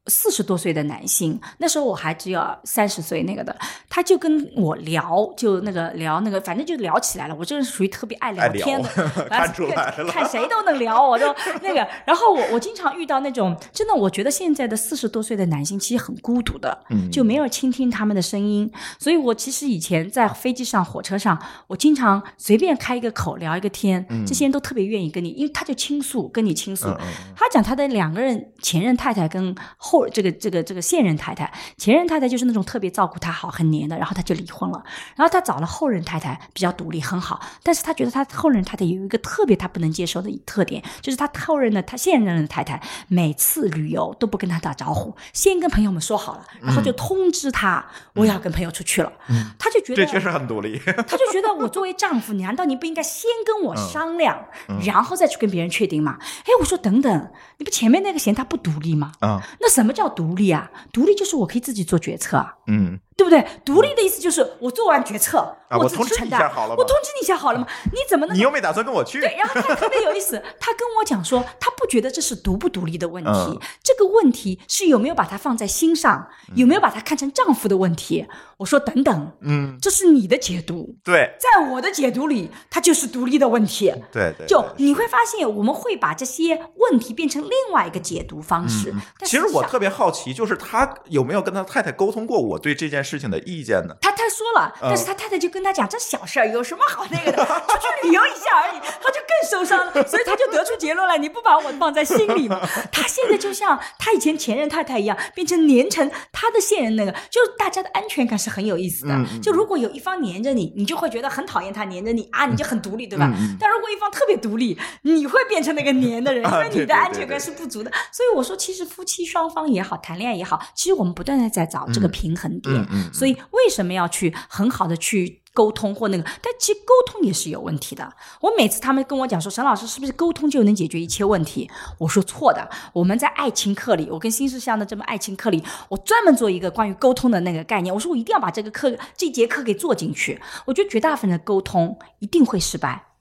Speaker 2: 四十多岁的男性，那时候我还只有三十岁那个的，他就跟我聊，就那个聊那个，反正就聊起来了。我这个人属于特别爱聊天的，
Speaker 1: 看出来了，
Speaker 2: 看谁都能聊。我就 那个，然后我我经常遇到那种真的，我觉得现在的四十多岁的男性其实很孤独的，就没有倾听他们的声音。所以我其实以前在飞机上、火车上，我经常随便开一个口聊一个天，这些人都特别愿意跟你，因为他就倾诉，跟你倾诉。他讲他的两个人前任太太跟后这个这个这个现任太太，前任太太就是那种特别照顾他好、很黏的，然后他就离婚了。然后他找了后任太太，比较独立，很好。但是他觉得他后任太太有一个特别他不能接受的特点，就是他后任的他现任的太太每次旅游都不跟他打招呼，先跟朋友们说好了，然后就通知他我要跟朋友出去了。他就觉得
Speaker 1: 这确实很独立，
Speaker 2: 他就觉得我作为丈夫，难道你不应该先跟我商量，然后再去跟别人确定吗？哎，我说等等，你不前面那个嫌他不独立吗？
Speaker 1: 啊，
Speaker 2: 那什么什么叫独立啊？独立就是我可以自己做决策啊。
Speaker 1: 嗯。
Speaker 2: 对不对？独立的意思就是我做完决策，
Speaker 1: 我
Speaker 2: 通
Speaker 1: 知你一下好了
Speaker 2: 我通知你一下好了吗？你怎么能？
Speaker 1: 你又没打算跟我去？
Speaker 2: 对，然后他特别有意思，他跟我讲说，他不觉得这是独不独立的问题，这个问题是有没有把它放在心上，有没有把它看成丈夫的问题。我说等等，
Speaker 1: 嗯，
Speaker 2: 这是你的解读。
Speaker 1: 对，
Speaker 2: 在我的解读里，它就是独立的问题。
Speaker 1: 对对，
Speaker 2: 就你会发现，我们会把这些问题变成另外一个解读方式。
Speaker 1: 其实我特别好奇，就是他有没有跟他太太沟通过我对这件事情的意见呢？
Speaker 2: 他他说了，但是他太太就跟他讲，这小事儿有什么好那个的，出去旅游一下而已，他就更受伤了，所以他就得出结论了，你不把我放在心里吗？他现在就像他以前前任太太一样，变成黏成他的现任那个，就是大家的安全感是很有意思的。就如果有一方黏着你，你就会觉得很讨厌他黏着你啊，你就很独立，对吧？但如果一方特别独立，你会变成那个黏的人，因为你的安全感是不足的。所以我说，其实夫妻双方也好，谈恋爱也好，其实我们不断的在找这个平衡点。所以为什什么要去很好的去沟通或那个？但其实沟通也是有问题的。我每次他们跟我讲说，沈老师是不是沟通就能解决一切问题？我说错的。我们在爱情课里，我跟新世相的这么爱情课里，我专门做一个关于沟通的那个概念。我说我一定要把这个课这节课给做进去。我觉得绝大部分的沟通一定会失败，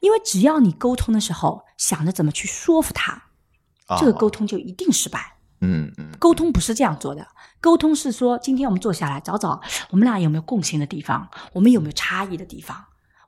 Speaker 2: 因为只要你沟通的时候想着怎么去说服他，这个沟通就一定失败。
Speaker 1: 嗯嗯，
Speaker 2: 沟通不是这样做的。沟通是说，今天我们坐下来找找，我们俩有没有共性的地方，我们有没有差异的地方，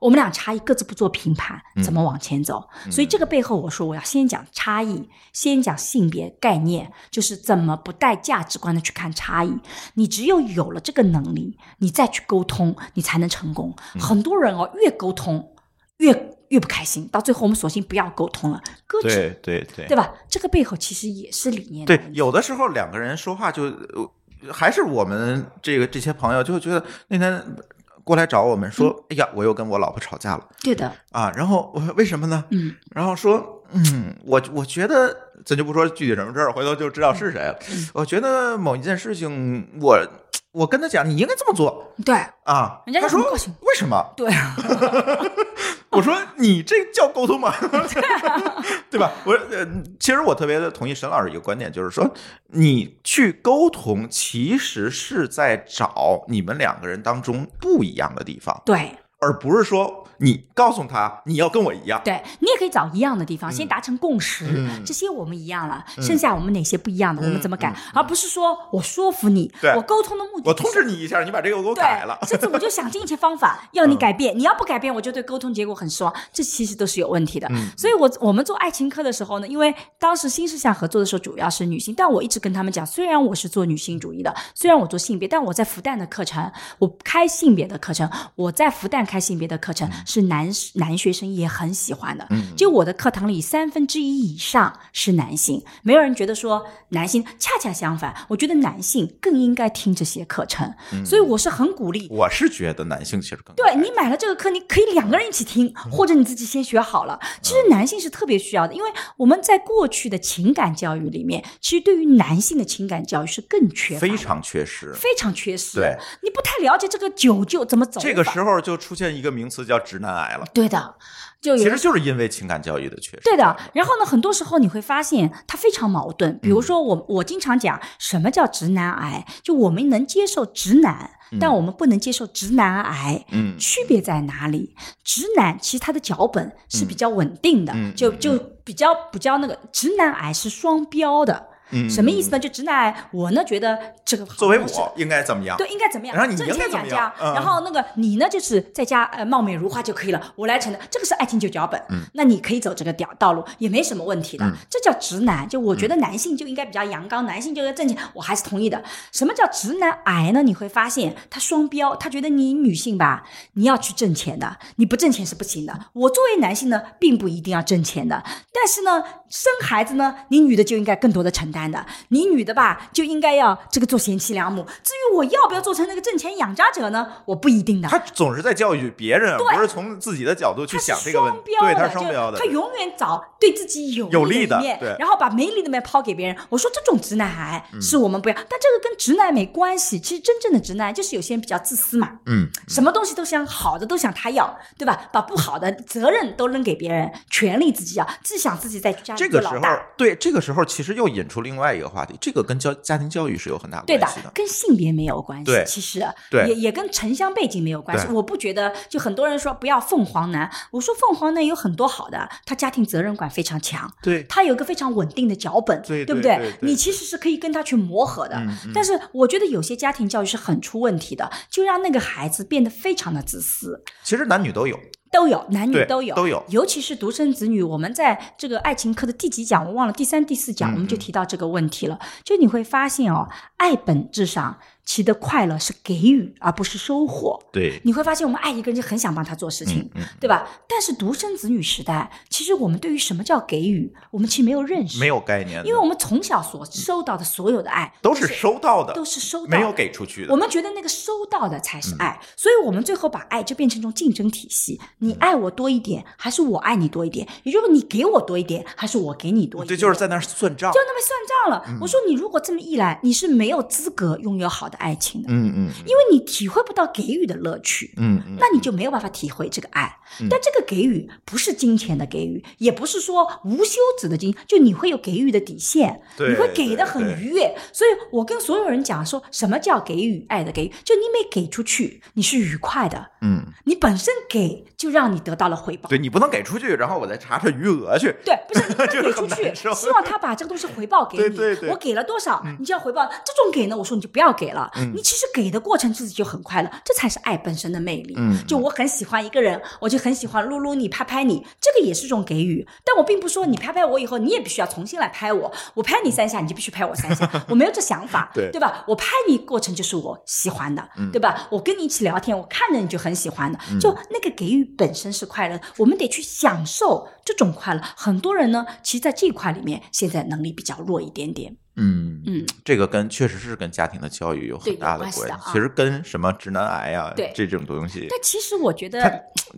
Speaker 2: 我们俩差异各自不做评判，怎么往前走？所以这个背后，我说我要先讲差异，先讲性别概念，就是怎么不带价值观的去看差异。你只有有了这个能力，你再去沟通，你才能成功。很多人哦，越沟通越。越不开心，到最后我们索性不要沟通了，搁置，
Speaker 1: 对对对，
Speaker 2: 对吧？这个背后其实也是理念。
Speaker 1: 对，有的时候两个人说话就还是我们这个这些朋友就觉得那天过来找我们说，哎呀，我又跟我老婆吵架了。
Speaker 2: 对的
Speaker 1: 啊，然后我为什么呢？
Speaker 2: 嗯，
Speaker 1: 然后说，嗯，我我觉得咱就不说具体什么事儿，回头就知道是谁了。我觉得某一件事情，我我跟他讲，你应该这么做。
Speaker 2: 对
Speaker 1: 啊，
Speaker 2: 人家
Speaker 1: 他说为什么？
Speaker 2: 对啊。
Speaker 1: 我说你这叫沟通吗？对吧？我呃，其实我特别的同意沈老师一个观点，就是说你去沟通，其实是在找你们两个人当中不一样的地方，
Speaker 2: 对，
Speaker 1: 而不是说。你告诉他你要跟我一样，
Speaker 2: 对你也可以找一样的地方，先达成共识。这些我们一样了，剩下我们哪些不一样的，我们怎么改？而不是说我说服你，我沟通的目的，
Speaker 1: 我通知你一下，你把这个给我改了。
Speaker 2: 甚至我就想尽一切方法要你改变，你要不改变，我就对沟通结果很失望。这其实都是有问题的。所以，我我们做爱情课的时候呢，因为当时新世相合作的时候主要是女性，但我一直跟他们讲，虽然我是做女性主义的，虽然我做性别，但我在复旦的课程，我开性别的课程，我在复旦开性别的课程是男男。学生也很喜欢的，就我的课堂里三分之一以上是男性，没有人觉得说男性，恰恰相反，我觉得男性更应该听这些课程，所以我是很鼓励。
Speaker 1: 我是觉得男性其实更
Speaker 2: 对你买了这个课，你可以两个人一起听，或者你自己先学好了。其实男性是特别需要的，因为我们在过去的情感教育里面，其实对于男性的情感教育是更缺乏，
Speaker 1: 非常缺失，
Speaker 2: 非常缺失。
Speaker 1: 对，
Speaker 2: 你不太了解这个九九怎么走，
Speaker 1: 这个时候就出现一个名词叫直男癌了。
Speaker 2: 对的。就
Speaker 1: 其实就是因为情感教育的缺失。
Speaker 2: 对的，然后呢，很多时候你会发现它非常矛盾。比如说，我我经常讲什么叫直男癌，就我们能接受直男，但我们不能接受直男癌。
Speaker 1: 嗯，
Speaker 2: 区别在哪里？直男其实他的脚本是比较稳定的，就就比较比较那个直男癌是双标的。
Speaker 1: 嗯
Speaker 2: 什么意思呢？就直男癌，我呢觉得这个
Speaker 1: 作为我应该怎么样？
Speaker 2: 对，应该怎么样？
Speaker 1: 然后你
Speaker 2: 挣
Speaker 1: 应该怎么
Speaker 2: 钱养家，
Speaker 1: 样嗯
Speaker 2: 然后那个你呢，就是在家呃貌美如花就可以了，我来承担，这个是爱情九脚本。
Speaker 1: 嗯，
Speaker 2: 那你可以走这个屌道路，也没什么问题的。这叫直男，就我觉得男性就应该比较阳刚，男性就要挣钱，我还是同意的。什么叫直男癌呢？你会发现他双标，他觉得你女性吧，你要去挣钱的，你不挣钱是不行的。我作为男性呢，并不一定要挣钱的，但是呢，生孩子呢，你女的就应该更多的承担的，你女的吧，就应该要这个做贤妻良母。至于我要不要做成那个挣钱养家者呢，我不一定的。
Speaker 1: 他总是在教育别人，不是从自己的角度去想这个问题。对，他是双标的
Speaker 2: 他。永远找对自己有
Speaker 1: 有利的
Speaker 2: 面
Speaker 1: 对，
Speaker 2: 然后把没利的面抛给别人。我说这种直男是我们不要，但这个跟直男没关系。其实真正的直男就是有些人比较自私嘛，
Speaker 1: 嗯，
Speaker 2: 什么东西都想好的都想他要，对吧？把不好的责任都扔给别人，权利自己要，只想自己在家里
Speaker 1: 这个时候对这个时候其实又引出另外一个话题，这个跟教家庭教育是有很大
Speaker 2: 的
Speaker 1: 关系的。，
Speaker 2: 跟性别没有关系，
Speaker 1: 对
Speaker 2: 其实
Speaker 1: 对
Speaker 2: 也也跟城乡背景没有关系。我不觉得，就很多人说不要凤凰男，我说凤凰男有很多好的，他家庭责任感非常强，
Speaker 1: 对，
Speaker 2: 他有一个非常稳定的脚本，
Speaker 1: 对
Speaker 2: 不
Speaker 1: 对对对
Speaker 2: 你其实是可以跟他去磨合的。
Speaker 1: 嗯嗯
Speaker 2: 但是我觉得有些家庭教育是很出问题的，就让那个孩子变得非常的自私。
Speaker 1: 其实男女都有。
Speaker 2: 都有，男女都有，
Speaker 1: 都有。
Speaker 2: 尤其是独生子女，我们在这个爱情课的第几讲，我忘了，第三、第四讲，
Speaker 1: 嗯
Speaker 2: 我们就提到这个问题了。就你会发现哦，爱本质上其的快乐是给予，而不是收获。
Speaker 1: 对，
Speaker 2: 你会发现，我们爱一个人就很想帮他做事情，
Speaker 1: 嗯嗯
Speaker 2: 对吧？但是独生子女时代，其实我们对于什么叫给予，我们其实没有认识，
Speaker 1: 没有概念，
Speaker 2: 因为我们从小所收到的所有的爱
Speaker 1: 都是收到的，
Speaker 2: 都是收到的，
Speaker 1: 没有给出去的。
Speaker 2: 我们觉得那个收到的才
Speaker 1: 嗯
Speaker 2: 是爱，所以我们最后把爱就变成一种竞争体系。你
Speaker 1: 嗯
Speaker 2: 爱我多一点，还是我爱你多一点？也就是，你给我多一点，还是我给你多一点？
Speaker 1: 这就是在那儿算账
Speaker 2: 就。那么算账了。我说你如果这么一来，你是没有资格拥有好的爱情的，
Speaker 1: 嗯嗯
Speaker 2: 因为你体会不到给予的乐趣。
Speaker 1: 嗯嗯，
Speaker 2: 那你就没有办法体会这个爱，但这个给予不是金钱的给予，也不是说无休止的金，就你会有给予的底线，你会给的很愉悦。所以我跟所有人讲说，什么叫给予爱的给予？就你每给出去，你是愉快的，
Speaker 1: 嗯，
Speaker 2: 你本身给就让你得到了回报。
Speaker 1: 对你不能给出去，然后我再查查余额去。
Speaker 2: 对，不是你不能 给出去希望他把这个东西回报给你。
Speaker 1: 对对对嗯
Speaker 2: 我给了多少，你就要回报。这种给呢，我说你就不要给了。你其实给的过程自己就很快乐，这才是爱本身的魅力。
Speaker 1: 嗯
Speaker 2: 就我很喜欢一个人，我就很喜欢撸撸你、拍拍你，这个也是一种给予。但我并不说你拍拍我以后，你也必须要重新来拍我。我拍你三下，你就必须拍我三下，我没有这想法，
Speaker 1: 对
Speaker 2: 对吧？我拍你过程就是我喜欢的，
Speaker 1: 嗯
Speaker 2: 对吧？我跟你一起聊天，我看着你就很喜欢的，就那个给予本身是快乐，我们得去享受这种快乐。很多人呢，其实在这一块里面，现在能力比较弱一点点。
Speaker 1: 嗯
Speaker 2: 嗯，
Speaker 1: 这个跟确实是跟家庭的教育有很大的
Speaker 2: 关系
Speaker 1: 其实跟什么直男癌啊
Speaker 2: 对
Speaker 1: 这种东西，
Speaker 2: 但其实我觉得，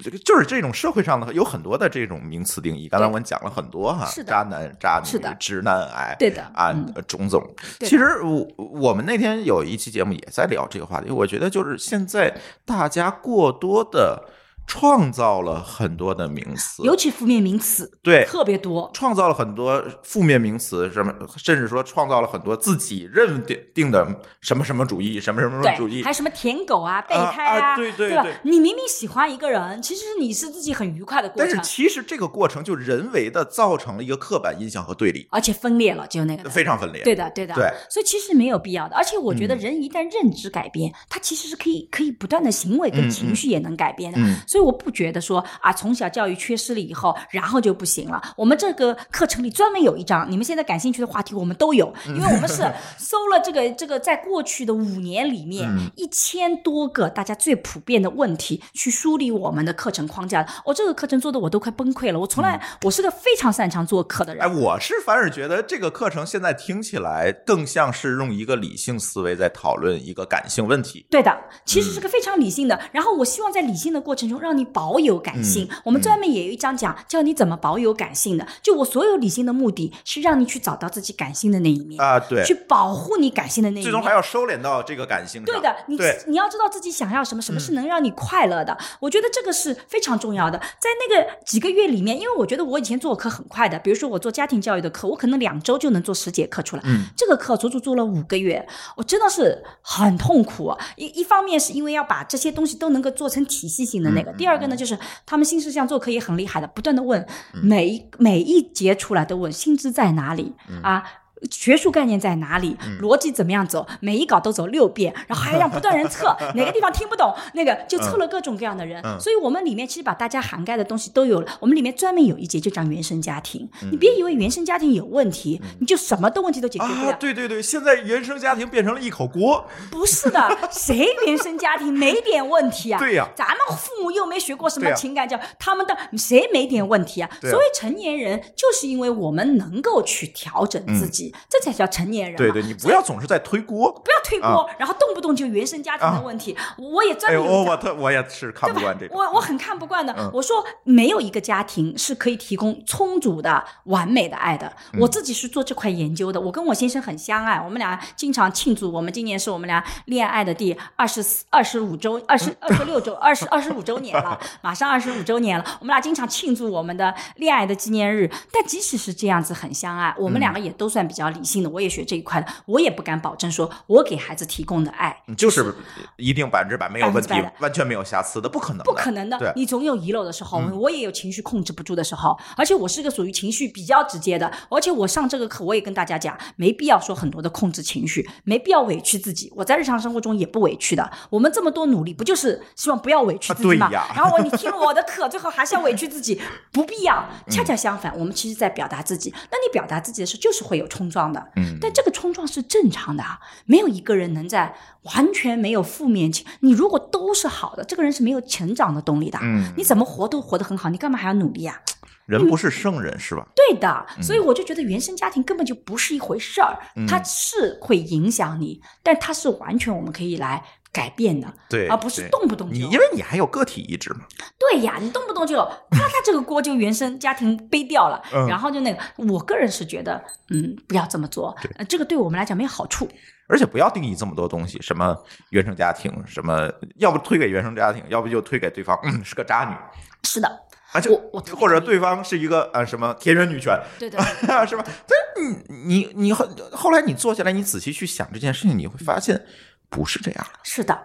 Speaker 1: 这个就是这种社会上的有很多的这种名词定义。刚才我们讲了很多哈，
Speaker 2: 是的
Speaker 1: 渣男、渣女直男癌，
Speaker 2: 对的
Speaker 1: 啊
Speaker 2: 嗯，
Speaker 1: 种种。其实我我们那天有一期节目也在聊这个话题，我觉得就是现在大家过多的创造了很多的名词，
Speaker 2: 尤其负面名词
Speaker 1: 对
Speaker 2: 特别多。
Speaker 1: 创造了很多负面名词，什么甚至说创造了很多自己认定定的什么什么主义，什么什么主，义
Speaker 2: 还。有什么舔狗啊、备胎
Speaker 1: 啊对对
Speaker 2: 吧
Speaker 1: 对？
Speaker 2: 你明明喜欢一个人，其实你是自己很愉快的过程
Speaker 1: 但是，其实这个过程就人为的造成了一个刻板印象和对立，
Speaker 2: 而且分裂了，就那个
Speaker 1: 非常分裂。
Speaker 2: 对的，对的，
Speaker 1: 对，
Speaker 2: 所以其实没有必要的。而且我觉得
Speaker 1: 嗯
Speaker 2: 人一旦认知改变，他其实是可以可以不断的行为跟情绪也能改变的。
Speaker 1: 嗯
Speaker 2: 所以我不觉得说啊，从小教育缺失了以后，然后就不行了。我们这个课程里专门有一章，你们现在感兴趣的话题我们都有，因为我们是 搜了这个这个在过去的五年里面
Speaker 1: 嗯
Speaker 2: 一千多个大家最普遍的问题，去梳理我们的课程框架的。我、这个课程做的我都快崩溃了。我从来、我是个非常擅长做课的人
Speaker 1: 哎，。我是反而觉得这个课程现在听起来更像是用一个理性思维在讨论一个感性问题。
Speaker 2: 对的，其实是个非常理性的。然后我希望在理性的过程中让你保有感性。我们专门也有一章讲教你怎么保有感性的。就我所有理性的目的是让你去找到自己感性的那一面，
Speaker 1: 啊，对，
Speaker 2: 去保护你感性的那一面。
Speaker 1: 最终还要收敛到这个感性上。
Speaker 2: 对的，你你要知道自己想要什么，什么
Speaker 1: 嗯
Speaker 2: 是能让你快乐的。我觉得这个是非常重要的。在那个几个月里面，因为我觉得我以前做课很快的，比如说我做家庭教育的课，我可能两周就能做十节课出来。
Speaker 1: 嗯，
Speaker 2: 这个课足足做了五个月，我真的是很痛苦、啊。一一方面是因为要把这些东西都能够做成体系性的那个，
Speaker 1: 嗯
Speaker 2: 第二个呢就是他们新事项做可以很厉害的，不断的问
Speaker 1: 嗯
Speaker 2: 每一每一节出来的问薪资在哪里、
Speaker 1: 嗯
Speaker 2: 啊。学术概念在哪里，逻辑怎么样走，每一稿都走六遍，然后还让不断人测，哪个地方听不懂，那个就测了各种各样的人。
Speaker 1: 嗯
Speaker 2: 所以我们里面其实把大家涵盖的东西都有了。我们里面专门有一节就讲原生家庭，你别以为原生家庭有问题，你就什么的问题都解决不了。
Speaker 1: 啊，对对对，现在原生家庭变成了一口锅。
Speaker 2: 不是的，谁原生家庭没点问题啊？
Speaker 1: 对呀
Speaker 2: 咱们父母又没学过什么情感教育，他们的谁没点问题啊？
Speaker 1: 啊
Speaker 2: 所谓成年人，就是因为我们能够去调整自己，这才叫成年人嘛。
Speaker 1: 嗯对对，你不要总是在推锅。
Speaker 2: 不要推锅，然后动不动就原生家庭的问题。我也专门
Speaker 1: 我我特我也是看不惯这个。
Speaker 2: 我我很看不惯的。
Speaker 1: 嗯
Speaker 2: 我说没有一个家庭是可以提供充足的、完美的爱的。
Speaker 1: 嗯
Speaker 2: 我自己是做这块研究的，我跟我先生很相爱，我们俩经常庆祝。我们今年是我们俩恋爱的第二十四、二十五周、二十二十六周、二十二十五周年了，马上二十五周年了。我们俩经常庆祝我们的恋爱的纪念日。但即使是这样子很相爱，我们两个也都算比较理性的。我也学这一块的，我也不敢保证说我给孩子提供的爱
Speaker 1: 就是一定百分之百没有问题完全没有瑕疵的，不可能的，
Speaker 2: 不可能的，，你总有遗漏的时候，
Speaker 1: 嗯
Speaker 2: 我也有情绪控制不住的时候，而且我是个属于情绪比较直接的，而且我上这个课我也跟大家讲，没必要说很多的控制情绪，没必要委屈自己，我在日常生活中也不委屈的。我们这么多努力，不就是希望不要委屈自己吗？然后我你听了我的课，最后还是要委屈自己，不必要。
Speaker 1: 嗯
Speaker 2: 恰恰相反，我们其实在表达自己。那你表达自己的时候，就是会有冲撞的。
Speaker 1: 嗯
Speaker 2: 但这个冲撞是正常的啊，没有一个人能在完全没有负面情。你如果都是好的，这个人是没有成长的动力的。
Speaker 1: 嗯
Speaker 2: 你怎么活都活得很好，你干嘛还要努力啊？
Speaker 1: 人不是圣人是吧？
Speaker 2: 对的，
Speaker 1: 嗯
Speaker 2: 所以我就觉得原生家庭根本就不是一回事儿，它是会影响你，但它是完全我们可以来改变的，
Speaker 1: 对，
Speaker 2: 而不是动不动就
Speaker 1: 你，因为你还有个体意志嘛。
Speaker 2: 对呀，你动不动就啪嗒这个锅就原生家庭背掉了，
Speaker 1: 嗯
Speaker 2: 然后就那个，我个人是觉得，嗯，不要这么做，呃这个对我们来讲没有好处。
Speaker 1: 而且不要定义这么多东西，什么原生家庭，什么要不推给原生家庭，要不就推给对方，嗯，是个渣女，
Speaker 2: 是的，
Speaker 1: 啊，就
Speaker 2: 我我
Speaker 1: 或者对方是一个呃什么田园女权，
Speaker 2: 对的，
Speaker 1: 是吧？但你你你后后来你坐下来，你仔细去想这件事情，你会发现不是这样的，
Speaker 2: 是的，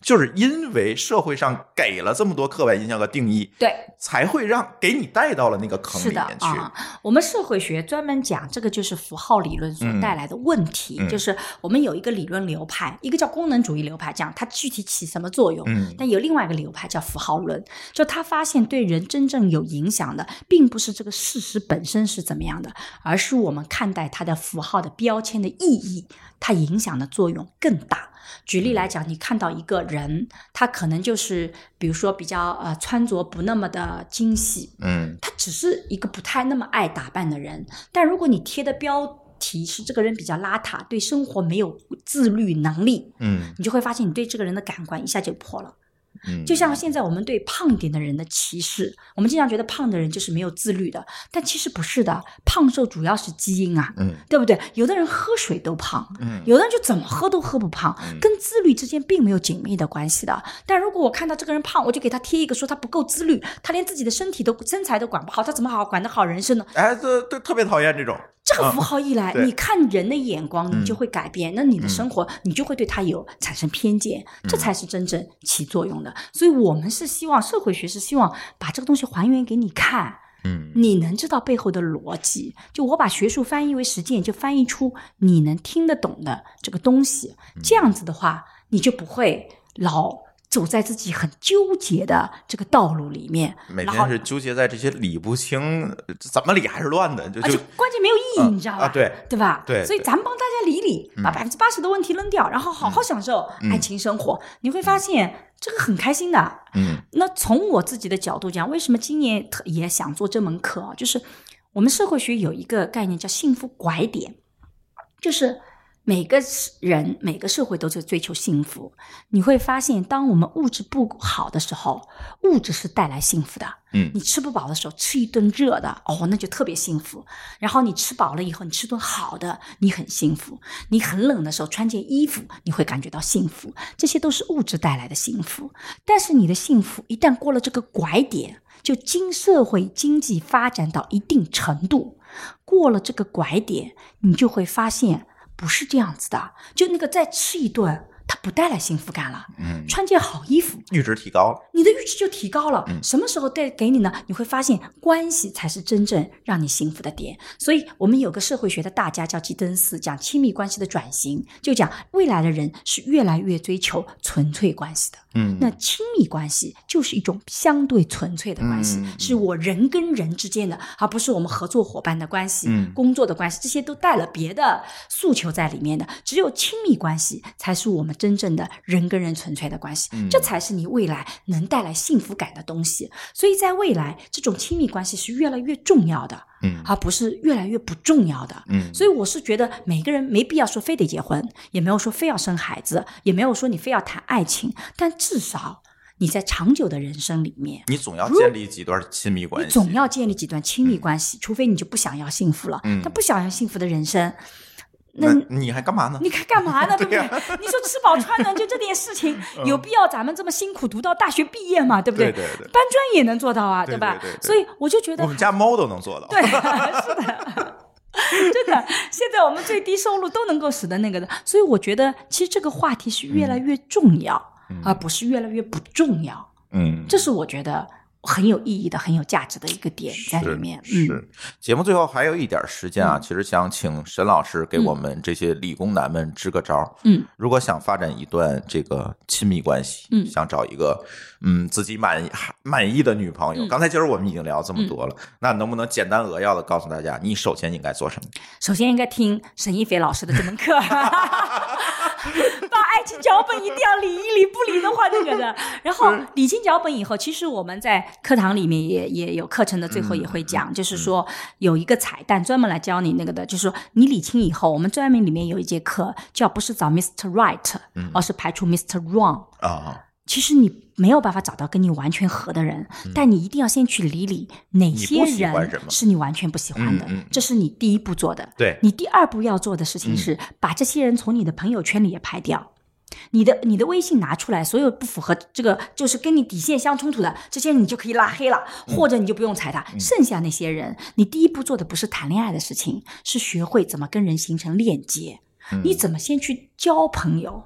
Speaker 1: 就是因为社会上给了这么多刻板印象和定义，
Speaker 2: 对。
Speaker 1: 才会让给你带到了那个坑
Speaker 2: 是的
Speaker 1: 里面去。
Speaker 2: 啊，我们社会学专门讲这个就是符号理论所带来的问题，
Speaker 1: 嗯
Speaker 2: 就是我们有一个理论流派，一个叫功能主义流派，讲它具体起什么作用。
Speaker 1: 嗯
Speaker 2: 但有另外一个流派叫符号论，就他发现对人真正有影响的，并不是这个事实本身是怎么样的，而是我们看待它的符号的标签的意义，它影响的作用更大。举例来讲，你看到一个人，他可能就是比如说比较呃穿着不那么的精细，
Speaker 1: 嗯
Speaker 2: 他只是一个不太那么爱打扮的人，但如果你贴的标题是这个人比较邋遢，对生活没有自律能力，
Speaker 1: 嗯
Speaker 2: 你就会发现你对这个人的感官一下就破了。
Speaker 1: 嗯，
Speaker 2: 就像现在我们对胖点的人的歧视，我们经常觉得胖的人就是没有自律的，但其实不是的，胖瘦主要是基因啊，
Speaker 1: 嗯
Speaker 2: 对不对？有的人喝水都胖，
Speaker 1: 嗯
Speaker 2: 有的人就怎么喝都喝不胖，跟自律之间并没有紧密的关系的。但如果我看到这个人胖，我就给他贴一个说他不够自律，他连自己的身体都身材都管不好，他怎么好好管得好人生呢？
Speaker 1: 哎，这都特别讨厌这种。
Speaker 2: 这个符号一来，
Speaker 1: 对
Speaker 2: 你看人的眼光，你就会改变，那你的
Speaker 1: 嗯
Speaker 2: 生活，你就会对他有产生偏见，这才是真正起作用的。所以，我们是希望社会学是希望把这个东西还原给你看，
Speaker 1: 嗯
Speaker 2: 你能知道背后的逻辑。就我把学术翻译为实践，就翻译出你能听得懂的这个东西。这样子的话，你就不会老走在自己很纠结的这个道路里面，
Speaker 1: 每天是纠结在这些理不清，呃怎么理还是乱的，就就
Speaker 2: 关键没有意义，
Speaker 1: 嗯
Speaker 2: 你知道吧？
Speaker 1: 啊对
Speaker 2: 对吧？
Speaker 1: 对对
Speaker 2: 所以咱们帮大家理理，把百分之八十的问题扔掉，然后好好享受
Speaker 1: 嗯
Speaker 2: 爱情生活，你会发现这个很开心的。
Speaker 1: 嗯
Speaker 2: 那从我自己的角度讲，为什么今年特也想做这门课啊？就是我们社会学有一个概念叫幸福拐点，就是每个人、每个社会都在追求幸福。你会发现，当我们物质不好的时候，物质是带来幸福的。
Speaker 1: 嗯
Speaker 2: 你吃不饱的时候吃一顿热的，哦，那就特别幸福。然后你吃饱了以后，你吃顿好的，你很幸福。你很冷的时候穿件衣服，你会感觉到幸福。这些都是物质带来的幸福。但是你的幸福一旦过了这个拐点，就经社会经济发展到一定程度，过了这个拐点，你就会发现不是这样子的。就那个再吃一顿，它不带来幸福感了。
Speaker 1: 嗯
Speaker 2: 穿件好衣服，
Speaker 1: 阈值提高了。
Speaker 2: 你的阈值就提高了。
Speaker 1: 嗯
Speaker 2: 什么时候带给你呢？你会发现关系才是真正让你幸福的点。所以我们有个社会学的大家叫基登斯，讲亲密关系的转型，就讲未来的人是越来越追求纯粹关系的。
Speaker 1: 嗯，
Speaker 2: 那亲密关系就是一种相对纯粹的关系，
Speaker 1: 嗯
Speaker 2: 是我人跟人之间的，而不是我们合作伙伴的关系、
Speaker 1: 嗯
Speaker 2: 工作的关系，这些都带了别的诉求在里面的。只有亲密关系才是我们真正的人跟人纯粹的关系，
Speaker 1: 嗯
Speaker 2: 这才是你未来能带来幸福感的东西。所以在未来，这种亲密关系是越来越重要的，
Speaker 1: 嗯
Speaker 2: 而不是越来越不重要的。
Speaker 1: 嗯，
Speaker 2: 所以我是觉得每个人没必要说非得结婚，也没有说非要生孩子，也没有说你非要谈爱情，但至少你在长久的人生里面，
Speaker 1: 你总要建立几段亲密关系，
Speaker 2: 你总要建立几段亲密关系，除非你就不想要幸福了。
Speaker 1: 嗯
Speaker 2: 但不想要幸福的人生，
Speaker 1: 那
Speaker 2: 那
Speaker 1: 你还干嘛呢？
Speaker 2: 你还干嘛呢？对不对？你说吃饱穿暖就这点事情，有必要咱们这么辛苦读到大学毕业吗？对不
Speaker 1: 对对对
Speaker 2: 搬砖也能做到啊，
Speaker 1: 对
Speaker 2: 吧
Speaker 1: 对对对
Speaker 2: 所以我就觉得
Speaker 1: 我们家猫都能做到。
Speaker 2: 对，是的。真的，现在我们最低收入都能够使得那个的，所以我觉得其实这个话题是越来越重要，而不是越来越不重要。
Speaker 1: 嗯，
Speaker 2: 这是我觉得很有意义的、很有价值的一个点在里面。嗯，
Speaker 1: 是。是，节目最后还有一点时间啊，其实想请沈老师给我们这些理工男们支个招儿。
Speaker 2: 嗯，
Speaker 1: 如果想发展一段这个亲密关系，
Speaker 2: 嗯。
Speaker 1: 想找一个嗯自己满意满意的女朋友，
Speaker 2: 嗯。
Speaker 1: 刚才其实我们已经聊这么多了，那能不能简单扼要的告诉大家，你首先应该做什么？
Speaker 2: 首先应该听沈一飞老师的这门课，把爱情脚本一定要理一理，不理的话就觉得。然后理清脚本以后，其实我们在课堂里面也也有课程的最后也会讲，就是说有一个彩蛋专门来教你那个的，就是说你理清以后，我们专门里面有一节课叫不是找 Mr. Right，、而是排除 Mr. Wrong。
Speaker 1: 啊，
Speaker 2: 其实你没有办法找到跟你完全合的人，但你一定要先去理理哪些人是你完全不喜欢的，
Speaker 1: 嗯嗯
Speaker 2: 这是你第一步做的。
Speaker 1: 对
Speaker 2: 你第二步要做的事情是、把这些人从你的朋友圈里也排掉。你的你的微信拿出来，所有不符合这个就是跟你底线相冲突的这些人，你就可以拉黑了，或者你就不用睬他。剩下那些人，你第一步做的不是谈恋爱的事情，是学会怎么跟人形成链接。你怎么先去交朋友？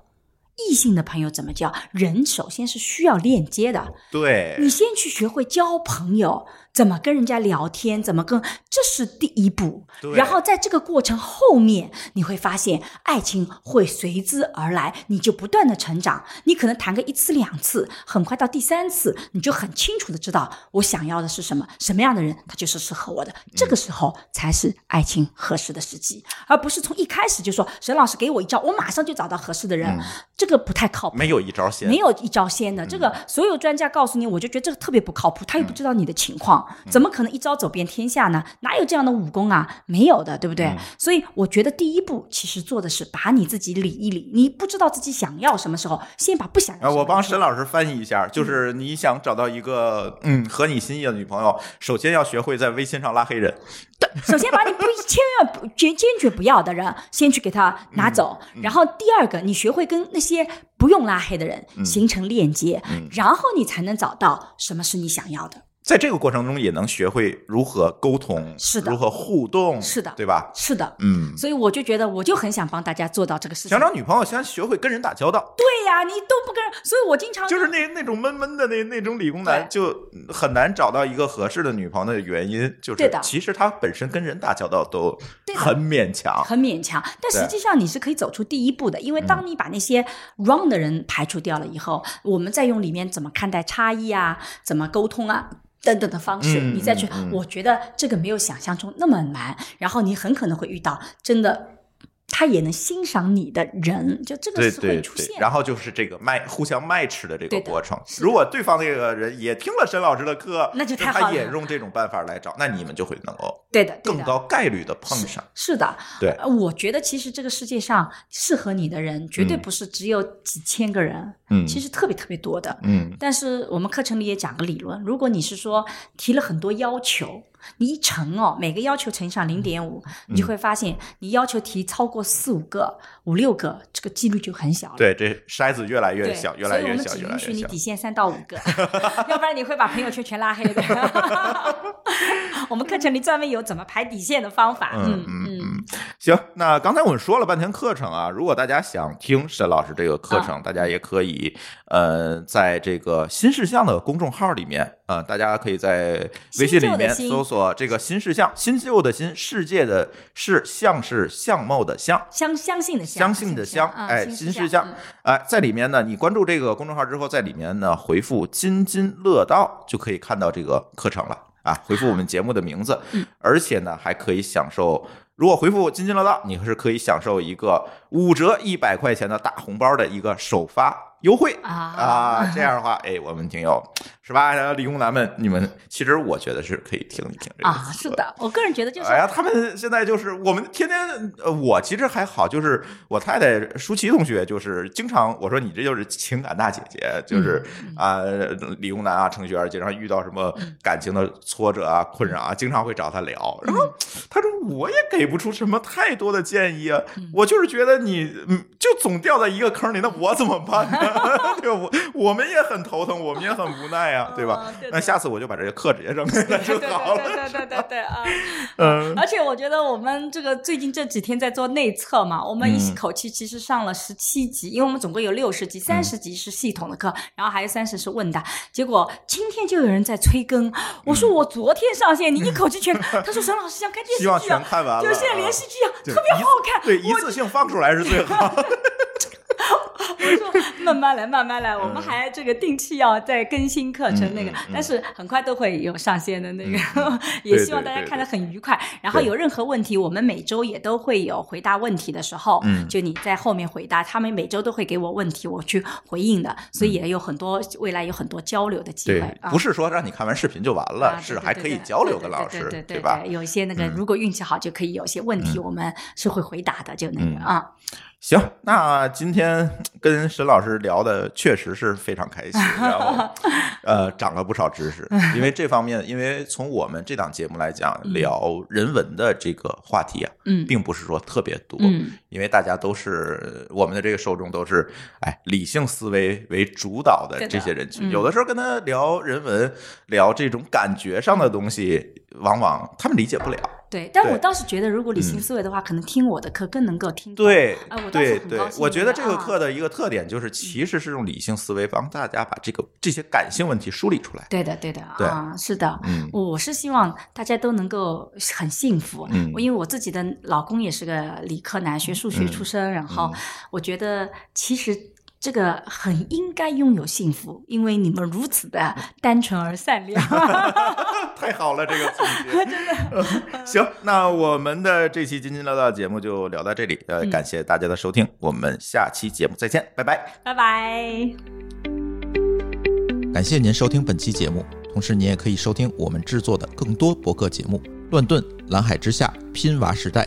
Speaker 2: 异性的朋友怎么交？人首先是需要链接的，
Speaker 1: 对，
Speaker 2: 你先去学会交朋友，怎么跟人家聊天，怎么跟，这是第一步。
Speaker 1: 对。
Speaker 2: 然后在这个过程后面，你会发现爱情会随之而来，你就不断的成长。你可能谈个一次两次，很快到第三次，你就很清楚的知道我想要的是什么，什么样的人他就是适合我的。这个时候才是爱情合适的时机，而不是从一开始就说沈老师给我一招，我马上就找到合适的人，这个不太靠谱。
Speaker 1: 没有一招鲜，
Speaker 2: 没有一招鲜的，这个所有专家告诉你，我就觉得这个特别不靠谱，他又不知道你的情况，怎么可能一招走遍天下呢？哪有这样的武功啊？没有的，对不对？所以我觉得第一步其实做的是把你自己理一理，你不知道自己想要什么时候，先把不想要
Speaker 1: 啊，我帮沈老师翻译一下，就是你想找到一个嗯合你心意的女朋友，首先要学会在微信上拉黑人。
Speaker 2: 对首先把你不千万不坚坚决不要的人，先去给他拿走。然后第二个，你学会跟那些不用拉黑的人形成链接，然后你才能找到什么是你想要的。
Speaker 1: 在这个过程中，也能学会如何沟通，
Speaker 2: 是的。
Speaker 1: 如何互动，
Speaker 2: 是的。
Speaker 1: 对吧？
Speaker 2: 是的，
Speaker 1: 嗯，
Speaker 2: 所以我就觉得，我就很想帮大家做到这个事情。
Speaker 1: 想。找女朋友，先学会跟人打交道，
Speaker 2: 对呀、你都不跟，所以我经常
Speaker 1: 就是那那种闷闷的那那种理工男，就很难找到一个合适的女朋友的原因，就是其实他本身跟人打交道都很勉强。
Speaker 2: 很勉强，但实际上你是可以走出第一步的，因为当你把那些 wrong 的人排除掉了以后，我们再用里面怎么看待差异啊，怎么沟通啊。等等的方式，
Speaker 1: 嗯
Speaker 2: 你再去，我觉得这个没有想象中那么难。然后你很可能会遇到真的，他也能欣赏你的人，就这个是
Speaker 1: 对对对
Speaker 2: 会出现，的。
Speaker 1: 然后就是这个卖互相 match 的这个过程。如果对方那个人也听了沈老师的课，
Speaker 2: 那就太好了。
Speaker 1: 他也用这种办法来找，那你们就会能够
Speaker 2: 对的，
Speaker 1: 更高概率的碰上。
Speaker 2: 是的，
Speaker 1: 对。
Speaker 2: 呃我觉得其实这个世界上适合你的人，绝对
Speaker 1: 嗯
Speaker 2: 不是只有几千个人，
Speaker 1: 嗯。
Speaker 2: 其实特别特别多的。
Speaker 1: 嗯。
Speaker 2: 但是我们课程里也讲个理论，如果你是说提了很多要求，你一乘哦，每个要求乘上零点五，你就会发现你要求提超过四五个、五六个，这个几率就很小了。
Speaker 1: 对，这筛子越来越，小，越来越小，越来越小
Speaker 2: 我们只允许你底。线三到五个 要不然你会把朋友圈全拉黑的。我们课程里专门有怎么排底线的方法。
Speaker 1: 嗯
Speaker 2: 嗯
Speaker 1: 嗯嗯，行，那刚才我们说了半天课程啊，如果大家想听沈老师这个课程，大家也可以呃，在这个新事项的公众号里面啊、呃大家可以在微信里面搜索这个新事项，新旧的新，世界的世，相是相貌的相。
Speaker 2: 相相信的
Speaker 1: 相相信的相，
Speaker 2: 啊
Speaker 1: 哎，
Speaker 2: 新
Speaker 1: 新事项
Speaker 2: 嗯，
Speaker 1: 哎，在里面呢，你关注这个公众号之后，在里面呢回复“津津乐道”就可以看到这个课程了啊。回复我们节目的名字，
Speaker 2: 嗯
Speaker 1: 而且呢还可以享受，如果回复“津津乐道”，你是可以享受一个五折一百块钱的大红包的一个首发优惠
Speaker 2: 啊
Speaker 1: 啊。这样的话，哎，我们听友是吧？然后理工男们，你们其实我觉得是可以听一听这个
Speaker 2: 啊，是的，我个人觉得就是
Speaker 1: 哎呀，他们现在就是我们天天，呃，我其实还好，就是我太太舒淇同学，就是经常我说你这就是情感大姐姐，就是啊、理工男啊，程序员经常遇到什么感情的挫折啊、困扰啊，经常会找他聊。然后他说我也给不出什么太多的建议啊，我就是觉得你嗯，就总掉在一个坑里，那我怎么办呢？对？我我们也很头疼，我们也很无奈啊，对吧？那下次我就把这些课直接扔给 他就
Speaker 2: 对
Speaker 1: 好了。
Speaker 2: 对对对对对啊！
Speaker 1: 嗯。
Speaker 2: 而且我觉得我们这个最近这几天在做内测嘛，我们
Speaker 1: 嗯
Speaker 2: 一口气其实上了十七集，因为我们总共有六十集，三
Speaker 1: 嗯
Speaker 2: 十集是系统的课，然后还有三十是问答。结果今天就有人在催更，我说我昨天上线，你一 口气全，他说沈老师想看电视剧啊就现在
Speaker 1: 啊
Speaker 2: 连续剧啊，特别好看。
Speaker 1: 对，一次性放出来是最好。
Speaker 2: 我说慢慢来，慢慢来，我们还这个定期要再更新课程那个，但是很快都会有上线的那个，
Speaker 1: 嗯
Speaker 2: 也希望大家看得很愉快。然后有任何问题，我们每周也都会有回答问题的时候，
Speaker 1: 嗯。
Speaker 2: 就你在后面回答，他们每周都会给我问题，我去回应的，所以
Speaker 1: 嗯
Speaker 2: 也有很多未来有很多交流的机会，啊。
Speaker 1: 不是说让你看完视频就完了，
Speaker 2: 啊
Speaker 1: 是还可以交流
Speaker 2: 对
Speaker 1: 跟老师
Speaker 2: 对
Speaker 1: 吧？
Speaker 2: 有一些那个，
Speaker 1: 嗯。
Speaker 2: 如果运气好，就可以有些问题，我们是会回答的，就那
Speaker 1: 嗯。
Speaker 2: 个啊。
Speaker 1: 行，那今天跟沈老师聊的确实是非常开心，然后呃长了不少知识，因为这方面，因为从我们这档节目来讲，聊人文的这个话题啊，
Speaker 2: 嗯。
Speaker 1: 并不是说特别多，
Speaker 2: 嗯。
Speaker 1: 因为大家都是我们的这个受众都是哎理性思维为主导的。这些人群，
Speaker 2: 嗯。
Speaker 1: 有的时候跟他聊人文，聊这种感觉上的东西，往往他们理解不了。
Speaker 2: 对，但
Speaker 1: 对
Speaker 2: 我倒是觉得，如果理性
Speaker 1: 嗯
Speaker 2: 思维的话，可能听我的课更能够听懂。
Speaker 1: 对对对我觉得这个课的一个特点就是，其实是用理性思维帮大家把这个这些感性问题梳理出来。
Speaker 2: 对的，对的
Speaker 1: 对
Speaker 2: 啊，是的。
Speaker 1: 嗯
Speaker 2: 我是希望大家都能够很幸福，
Speaker 1: 嗯
Speaker 2: 我因为我自己的老公也是个理科男，学数学
Speaker 1: 嗯
Speaker 2: 出身，然后
Speaker 1: 嗯
Speaker 2: 我觉得其实这个很应该拥有幸福，因为你们如此的单纯而善良。
Speaker 1: 太好了，这个总结 真的。行，那我们的这期津津乐道节目就聊到这里，呃，
Speaker 2: 嗯
Speaker 1: 感谢大家的收听，我们下期节目再见，拜拜。
Speaker 2: 拜拜。
Speaker 3: 感谢您收听本期节目，同时您也可以收听我们制作的更多博客节目：乱炖、蓝海之下、拼娃时代、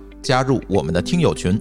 Speaker 3: 加入我们的听友群。